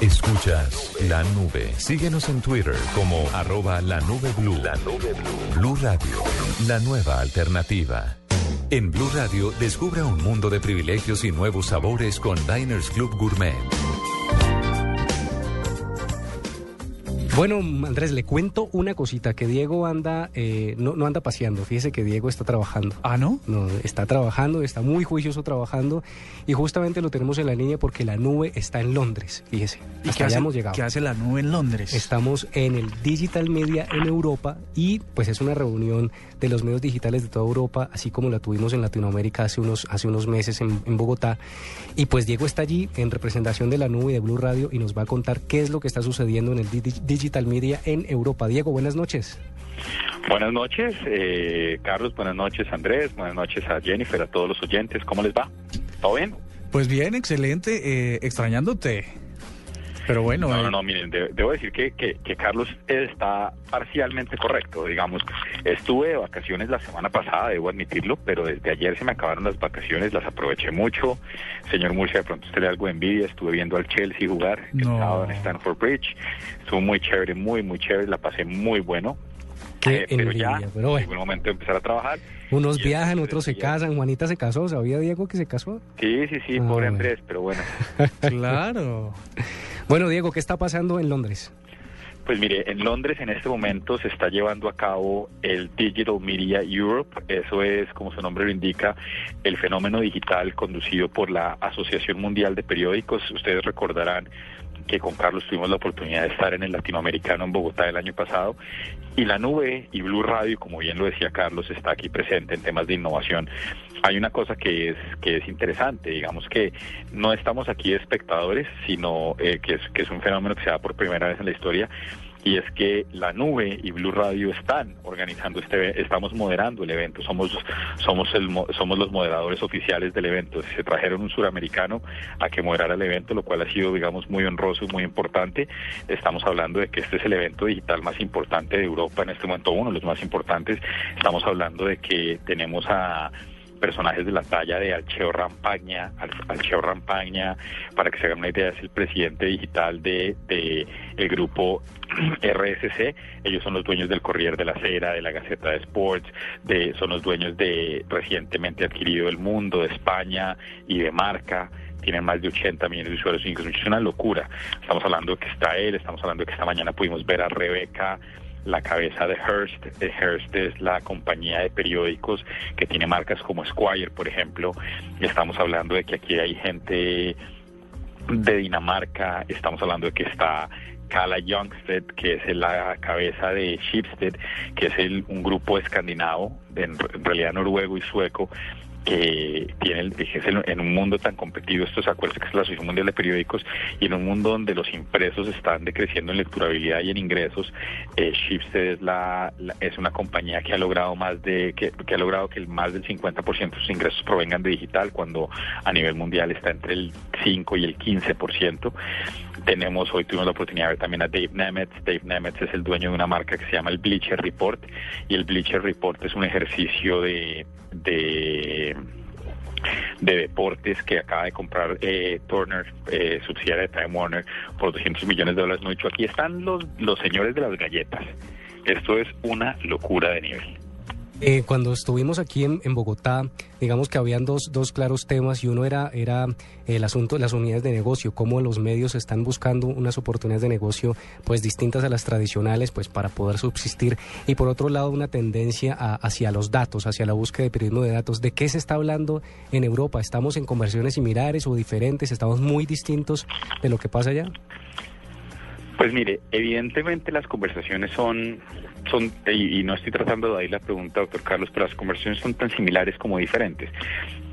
Escuchas la nube. Síguenos en Twitter como arroba la nube blue. La nube blue. Blue Radio, la nueva alternativa. En Blue Radio, descubra un mundo de privilegios y nuevos sabores con Diners Club Gourmet. Bueno, Andrés, le cuento una cosita, que Diego anda, eh, no, no anda paseando, fíjese que Diego está trabajando. ¿Ah, no? No, está trabajando, está muy juicioso trabajando y justamente lo tenemos en la línea porque la nube está en Londres, fíjese. ¿Y Hasta qué hace, hemos llegado. qué hace la nube en Londres? Estamos en el Digital Media en Europa y pues es una reunión de los medios digitales de toda Europa, así como la tuvimos en Latinoamérica hace unos, hace unos meses en, en Bogotá. Y pues Diego está allí en representación de la nube y de Blue Radio y nos va a contar qué es lo que está sucediendo en el Di- Digital Media en Europa. Diego, buenas noches. Buenas noches, eh, Carlos, buenas noches, Andrés, buenas noches a Jennifer, a todos los oyentes. ¿Cómo les va? ¿Todo bien? Pues bien, excelente, eh, extrañándote. Pero bueno, No, eh, no, no, miren, de- debo decir que, que, que Carlos está parcialmente correcto. Digamos, estuve de vacaciones la semana pasada, debo admitirlo, pero desde ayer se me acabaron las vacaciones, las aproveché mucho. Señor Murcia, de pronto usted le da algo de envidia, estuve viendo al Chelsea jugar, que No. estaba en Stanford Bridge. Estuvo muy chévere, muy, muy chévere, la pasé muy bueno. Qué Eh, pero ya, envidia, pero bueno. llegó el momento de empezar a trabajar. Unos viajan, otros se casan. Juanita se casó. ¿Sabía Diego que se casó? Sí, sí, sí, Ah, pobre bueno. Andrés, pero bueno. (laughs) claro. Bueno, Diego, ¿qué está pasando en Londres? Pues mire, en Londres en este momento se está llevando a cabo el Digital Media Europe. Eso es, como su nombre lo indica, el fenómeno digital conducido por la Asociación Mundial de Periódicos. Ustedes recordarán que con Carlos tuvimos la oportunidad de estar en el latinoamericano en Bogotá el año pasado y la nube y Blue Radio, como bien lo decía Carlos, está aquí presente en temas de innovación. Hay una cosa que es que es interesante, digamos que no estamos aquí de espectadores, sino eh, que, es, que es un fenómeno que se da por primera vez en la historia y es que la nube y Blue Radio están organizando este ve- estamos moderando el evento somos somos el mo- somos los moderadores oficiales del evento. Se trajeron un suramericano a que moderara el evento lo cual ha sido digamos muy honroso muy importante. Estamos hablando de que este es el evento digital más importante de Europa en este momento uno de los más importantes. Estamos hablando de que tenemos a personajes de la talla de Alcheo Rampaña, Al- Alcheo Rampaña, para que se hagan una idea, es el presidente digital de, de el grupo (clears throat) RSC, ellos son los dueños del Corrier de la Cera, de la Gaceta de Sports, de, son los dueños de recientemente adquirido El Mundo, de España y de Marca, tienen más de 80 millones de usuarios es una locura. Estamos hablando que está él, estamos hablando que esta mañana pudimos ver a Rebeca, la cabeza de Hearst. Eh, Hearst es la compañía de periódicos que tiene marcas como Squire, por ejemplo. Estamos hablando de que aquí hay gente de Dinamarca, estamos hablando de que está Kala Youngsted, que es la cabeza de Schibsted, que es el, un grupo escandinavo, de- en realidad noruego y sueco, que tiene es en, un mundo tan competido, esto se acuerda que es la Asociación Mundial de Periódicos, y en un mundo donde los impresos están decreciendo en lecturabilidad y en ingresos, eh, Schibsted es, la, la- es una compañía que ha logrado más de que, que ha logrado que el más del 50% de sus ingresos provengan de digital, cuando a nivel mundial está entre el 5 y el 15%. Tenemos, hoy tuvimos la oportunidad de ver también a Dave Nemetz. Dave Nemetz es el dueño de una marca que se llama el Bleacher Report y el Bleacher Report es un ejercicio de, de de deportes que acaba de comprar eh, Turner, eh, subsidiaria de Time Warner, por 200 millones de dólares. No he dicho, aquí están los, los señores de las galletas. Esto es una locura de nivel. Eh, cuando estuvimos aquí en, Bogotá, digamos que habían dos, dos claros temas y uno era, era el asunto de las unidades de negocio, cómo los medios están buscando unas oportunidades de negocio pues distintas a las tradicionales pues para poder subsistir y por otro lado una tendencia a- hacia los datos, hacia la búsqueda de periodismo de datos. ¿De qué se está hablando en Europa? ¿Estamos en conversiones similares o diferentes? ¿Estamos muy distintos de lo que pasa allá? Pues mire, evidentemente las conversaciones son, son y, y no estoy tratando de ahí la pregunta, doctor Carlos, pero las conversaciones son tan similares como diferentes.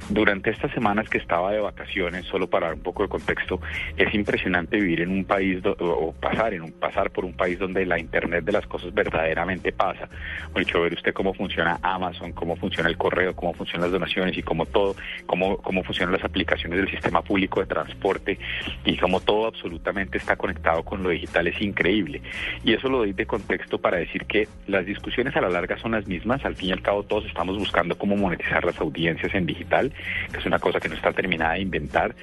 Durante estas semanas que estaba de vacaciones, solo para dar un poco de contexto, es impresionante vivir en un país o pasar en un pasar por un país donde la internet de las cosas verdaderamente pasa. Hecho ver usted cómo funciona Amazon, cómo funciona el correo, cómo funcionan las donaciones y cómo todo, cómo cómo funcionan las aplicaciones del sistema público de transporte y cómo todo absolutamente está conectado con lo digital es increíble. Y eso lo doy de contexto para decir que las discusiones a la larga son las mismas. Al fin y al cabo todos estamos buscando cómo monetizar las audiencias en digital, que es una cosa que no está terminada de inventar.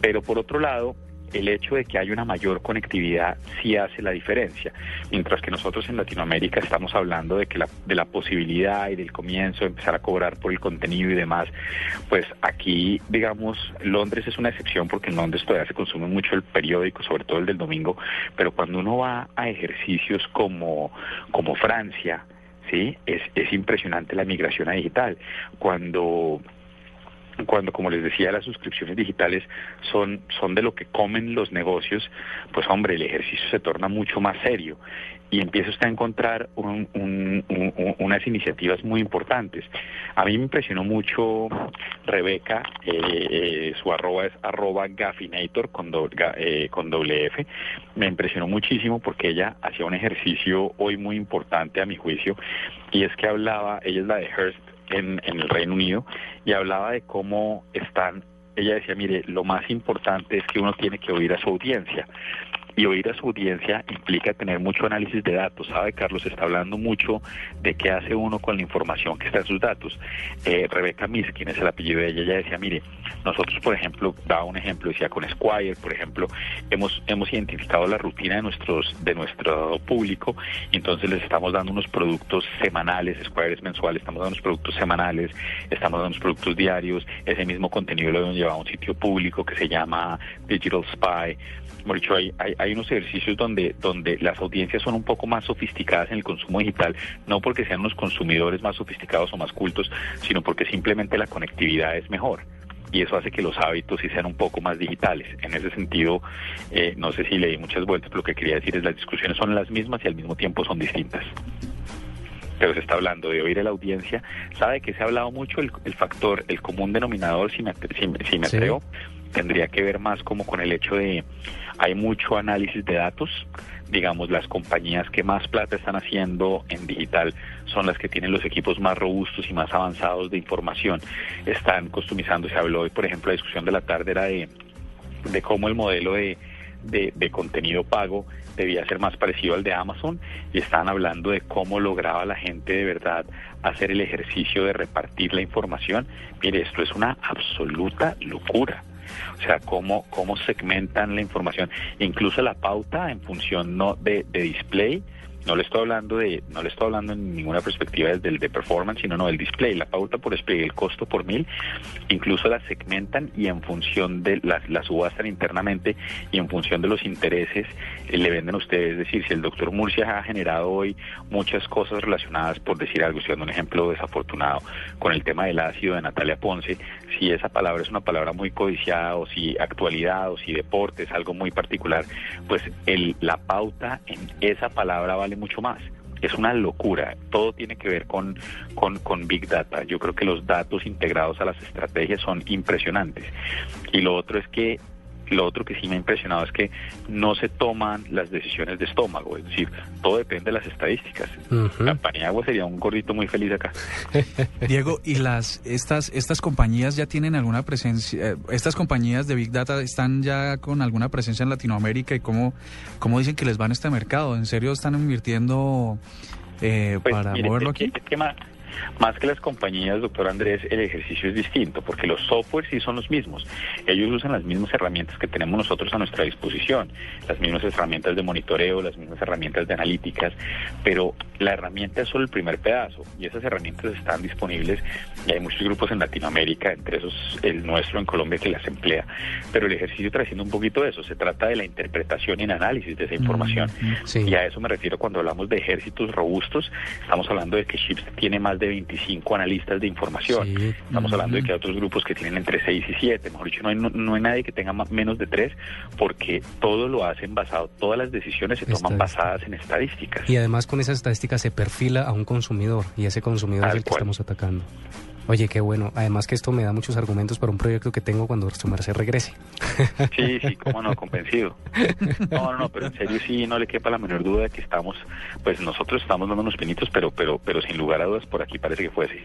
Pero por otro lado, el hecho de que haya una mayor conectividad sí hace la diferencia. Mientras que nosotros en Latinoamérica estamos hablando de que la, de la posibilidad y del comienzo de empezar a cobrar por el contenido y demás, pues aquí, digamos, Londres es una excepción porque en Londres todavía se consume mucho el periódico, sobre todo el del domingo, pero cuando uno va a ejercicios como, como Francia, sí, es, es impresionante la migración a digital. Cuando cuando, como les decía, las suscripciones digitales son, son de lo que comen los negocios, pues hombre, el ejercicio se torna mucho más serio y empieza usted a encontrar un- un- un- unas iniciativas muy importantes. A mí me impresionó mucho Rebeca, eh, eh, su arroba es arroba gaffinator con, do- ga- eh, con doble F. Me impresionó muchísimo porque ella hacía un ejercicio hoy muy importante a mi juicio y es que hablaba, ella es la de Hearst en, en el Reino Unido y hablaba de cómo están, ella decía, mire, lo más importante es que uno tiene que oír a su audiencia. Y oír a su audiencia implica tener mucho análisis de datos. ¿Sabe, Carlos? Está hablando mucho de qué hace uno con la información que está en sus datos. Eh, Rebeca Miss, quien es el apellido de ella, ella decía, mire, nosotros, por ejemplo, daba un ejemplo, decía con Squire, por ejemplo, hemos, hemos identificado la rutina de, nuestros, de nuestro público y entonces les estamos dando unos productos semanales, Squire es mensual, estamos dando unos productos semanales, estamos dando unos productos diarios, ese mismo contenido lo hemos llevado a un sitio público que se llama Digital Spy. Dicho, hay, hay, hay unos ejercicios donde, donde las audiencias son un poco más sofisticadas en el consumo digital, no porque sean unos consumidores más sofisticados o más cultos, sino porque simplemente la conectividad es mejor. Y eso hace que los hábitos sí sean un poco más digitales. En ese sentido, eh, no sé si le di muchas vueltas, pero lo que quería decir es las discusiones son las mismas y al mismo tiempo son distintas pero se está hablando de oír a la audiencia. ¿Sabe que se ha hablado mucho el, el factor, el común denominador, si me, si, si me Sí. Tendría que ver más como con el hecho de hay mucho análisis de datos. Digamos, las compañías que más plata están haciendo en digital son las que tienen los equipos más robustos y más avanzados de información. Están customizando, se habló hoy, por ejemplo, la discusión de la tarde era de, cómo el modelo de, de, de contenido pago debía ser más parecido al de Amazon y estaban hablando de cómo lograba la gente de verdad hacer el ejercicio de repartir la información. Mire, esto es una absoluta locura. O sea, cómo, cómo segmentan la información, incluso la pauta en función no de, de display. No le estoy hablando de, no le estoy hablando en ninguna perspectiva desde el de performance, sino no del display, la pauta por display, el costo por mil, incluso la segmentan y en función de las la subastan internamente y en función de los intereses eh, le venden a ustedes. Es decir, si el doctor Murcia ha generado hoy muchas cosas relacionadas, por decir algo, estoy dando un ejemplo desafortunado, con el tema del ácido de Natalia Ponce, si esa palabra es una palabra muy codiciada o si actualidad o si deporte es algo muy particular, pues el, la pauta en esa palabra vale mucho más. Es una locura. Todo tiene que ver con, con, con Big Data. Yo creo que los datos integrados a las estrategias son impresionantes. Y lo otro es que lo otro que sí me ha impresionado es que no se toman las decisiones de estómago, es decir, todo depende de las estadísticas. La Paniagua sería un gordito muy feliz acá. (laughs) Diego, ¿y las estas estas compañías ya tienen alguna presencia? eh, estas compañías de Big Data están ya con alguna presencia en Latinoamérica y cómo, cómo dicen que les va en este mercado? ¿En serio están invirtiendo eh, Pues, para mire, moverlo aquí? Más que las compañías, doctor Andrés, el ejercicio es distinto, porque los softwares sí son los mismos. Ellos usan las mismas herramientas que tenemos nosotros a nuestra disposición, las mismas herramientas de monitoreo, las mismas herramientas de analíticas, pero la herramienta es solo el primer pedazo y esas herramientas están disponibles y hay muchos grupos en Latinoamérica, entre esos el nuestro en Colombia que las emplea, pero el ejercicio trae siendo un poquito de eso, se trata de la interpretación y el análisis de esa información. Y a eso me refiero cuando hablamos de ejércitos robustos, estamos hablando de que Chips tiene más de 25 analistas de información. Estamos hablando de que hay otros grupos que tienen entre 6 y 7. Mejor dicho, no hay, no, no hay nadie que tenga menos de 3 porque todo lo hacen basado, todas las decisiones se toman basadas en estadísticas. Y además con esas estadísticas se perfila a un consumidor y ese consumidor es el que estamos atacando. Oye, qué bueno. Además que esto me da muchos argumentos para un proyecto que tengo cuando su merced regrese. (laughs) Sí, sí, cómo no, convencido. No, no, no, pero en serio sí, no le quepa la menor duda de que estamos, pues nosotros estamos dando unos pinitos, pero, pero, pero sin lugar a dudas por aquí parece que fue así.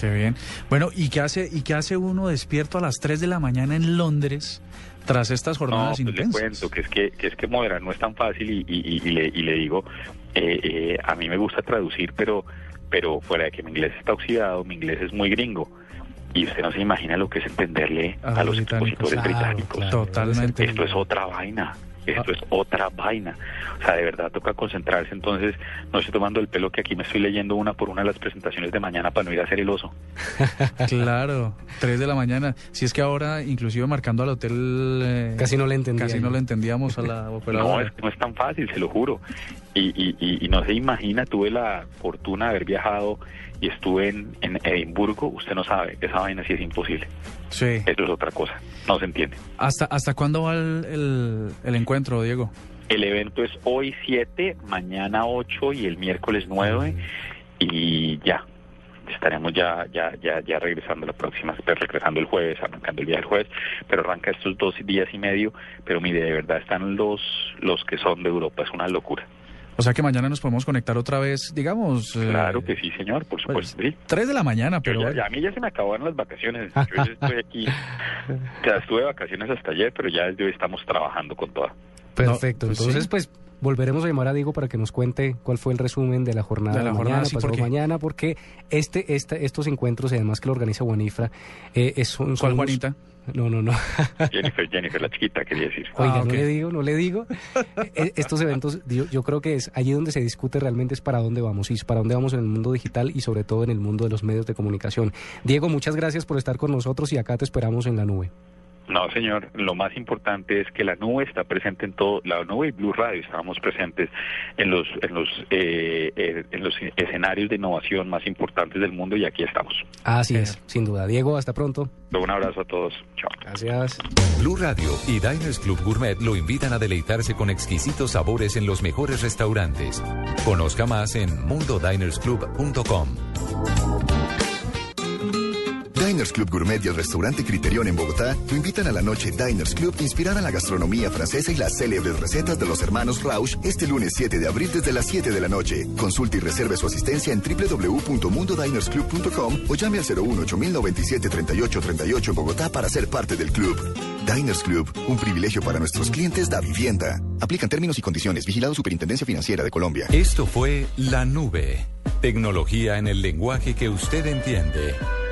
Qué bien. Bueno, ¿y qué hace y qué hace uno despierto a las 3 de la mañana en Londres tras estas No, jornadas pues le intensas? cuento que es que, que es que moderar no es tan fácil y, y- y- y le, y le digo, eh, eh, a mí me gusta traducir, pero, pero fuera de que mi inglés está oxidado, mi inglés es muy gringo. y usted no se imagina lo que es entenderle A a los expositores Claro, británicos. claro. Totalmente. Esto es otra vaina. Esto es otra vaina. O sea, de verdad toca concentrarse. Entonces, no estoy tomando el pelo que aquí me estoy leyendo una por una de las presentaciones de mañana para no ir a hacer el oso. (laughs) Claro, 3 de la mañana. Si es que ahora, inclusive marcando al hotel... eh, Casi no le Casi no entendíamos a la No, operadora. es que no es tan fácil, se lo juro. Y, y, y, y no se imagina, tuve la fortuna de haber viajado y estuve en, en Edimburgo. Usted no sabe, esa vaina sí es imposible. Sí. Eso es otra cosa, no se entiende. ¿Hasta, ¿Hasta cuándo va el, el- el encuentro, Diego? El evento es hoy 7, mañana 8 y el miércoles 9 y ya. Estaremos ya ya ya ya regresando la próxima, pues, regresando el jueves, arrancando el día del jueves, pero arranca estos dos días y medio, pero mire, de verdad están los los que son de Europa, es una locura. O sea que mañana nos podemos conectar otra vez, digamos... eh, Claro que sí, señor, por supuesto. sí. 3 de la mañana, pero... ya- ya- a mí ya se me acabaron las vacaciones. Yo ya estoy aquí. (laughs) O sea, estuve de vacaciones hasta ayer, pero ya desde hoy estamos trabajando con toda. Perfecto. pues Entonces, sí. pues volveremos a llamar a Diego para que nos cuente cuál fue el resumen de la jornada De la de jornada, mañana, sí, pasado porque- mañana, porque este, este, estos encuentros, y además que lo organiza Juanifra, eh, es- son, son ¿Cuál unos- Juanita? No, no, no. Jennifer, Jennifer, la chiquita, quería decir. Oiga, Ah, no le digo, no le digo. Eh, Estos eventos, yo, yo creo que es allí donde se discute realmente es para dónde vamos y es para dónde vamos en el mundo digital y sobre todo en el mundo de los medios de comunicación. Diego, muchas gracias por estar con nosotros y acá te esperamos en la nube. No, señor, lo más importante es que la nube está presente en todo, la nube y Blue Radio estábamos presentes en los en los eh, eh, en los escenarios de innovación más importantes del mundo y aquí estamos. Así es, sin duda. Diego, hasta pronto. Un abrazo a todos. Chao. Gracias. Blue Radio y Diners Club Gourmet lo invitan a deleitarse con exquisitos sabores en los mejores restaurantes. Conozca más en mundodinersclub.com. Diners Club Gourmet y el restaurante Criterion en Bogotá lo invitan a la noche Diners Club inspirada en la gastronomía francesa y las célebres recetas de los hermanos Rausch este lunes 7 de abril desde las 7 de la noche. Consulte y reserve su asistencia en www.mundodinersclub.com o llame al 01 8097 38 38 en Bogotá para ser parte del club. Diners Club, un privilegio para nuestros clientes da vivienda. Aplican términos y condiciones. Vigilado Superintendencia Financiera de Colombia. Esto fue La Nube. Tecnología en el lenguaje que usted entiende.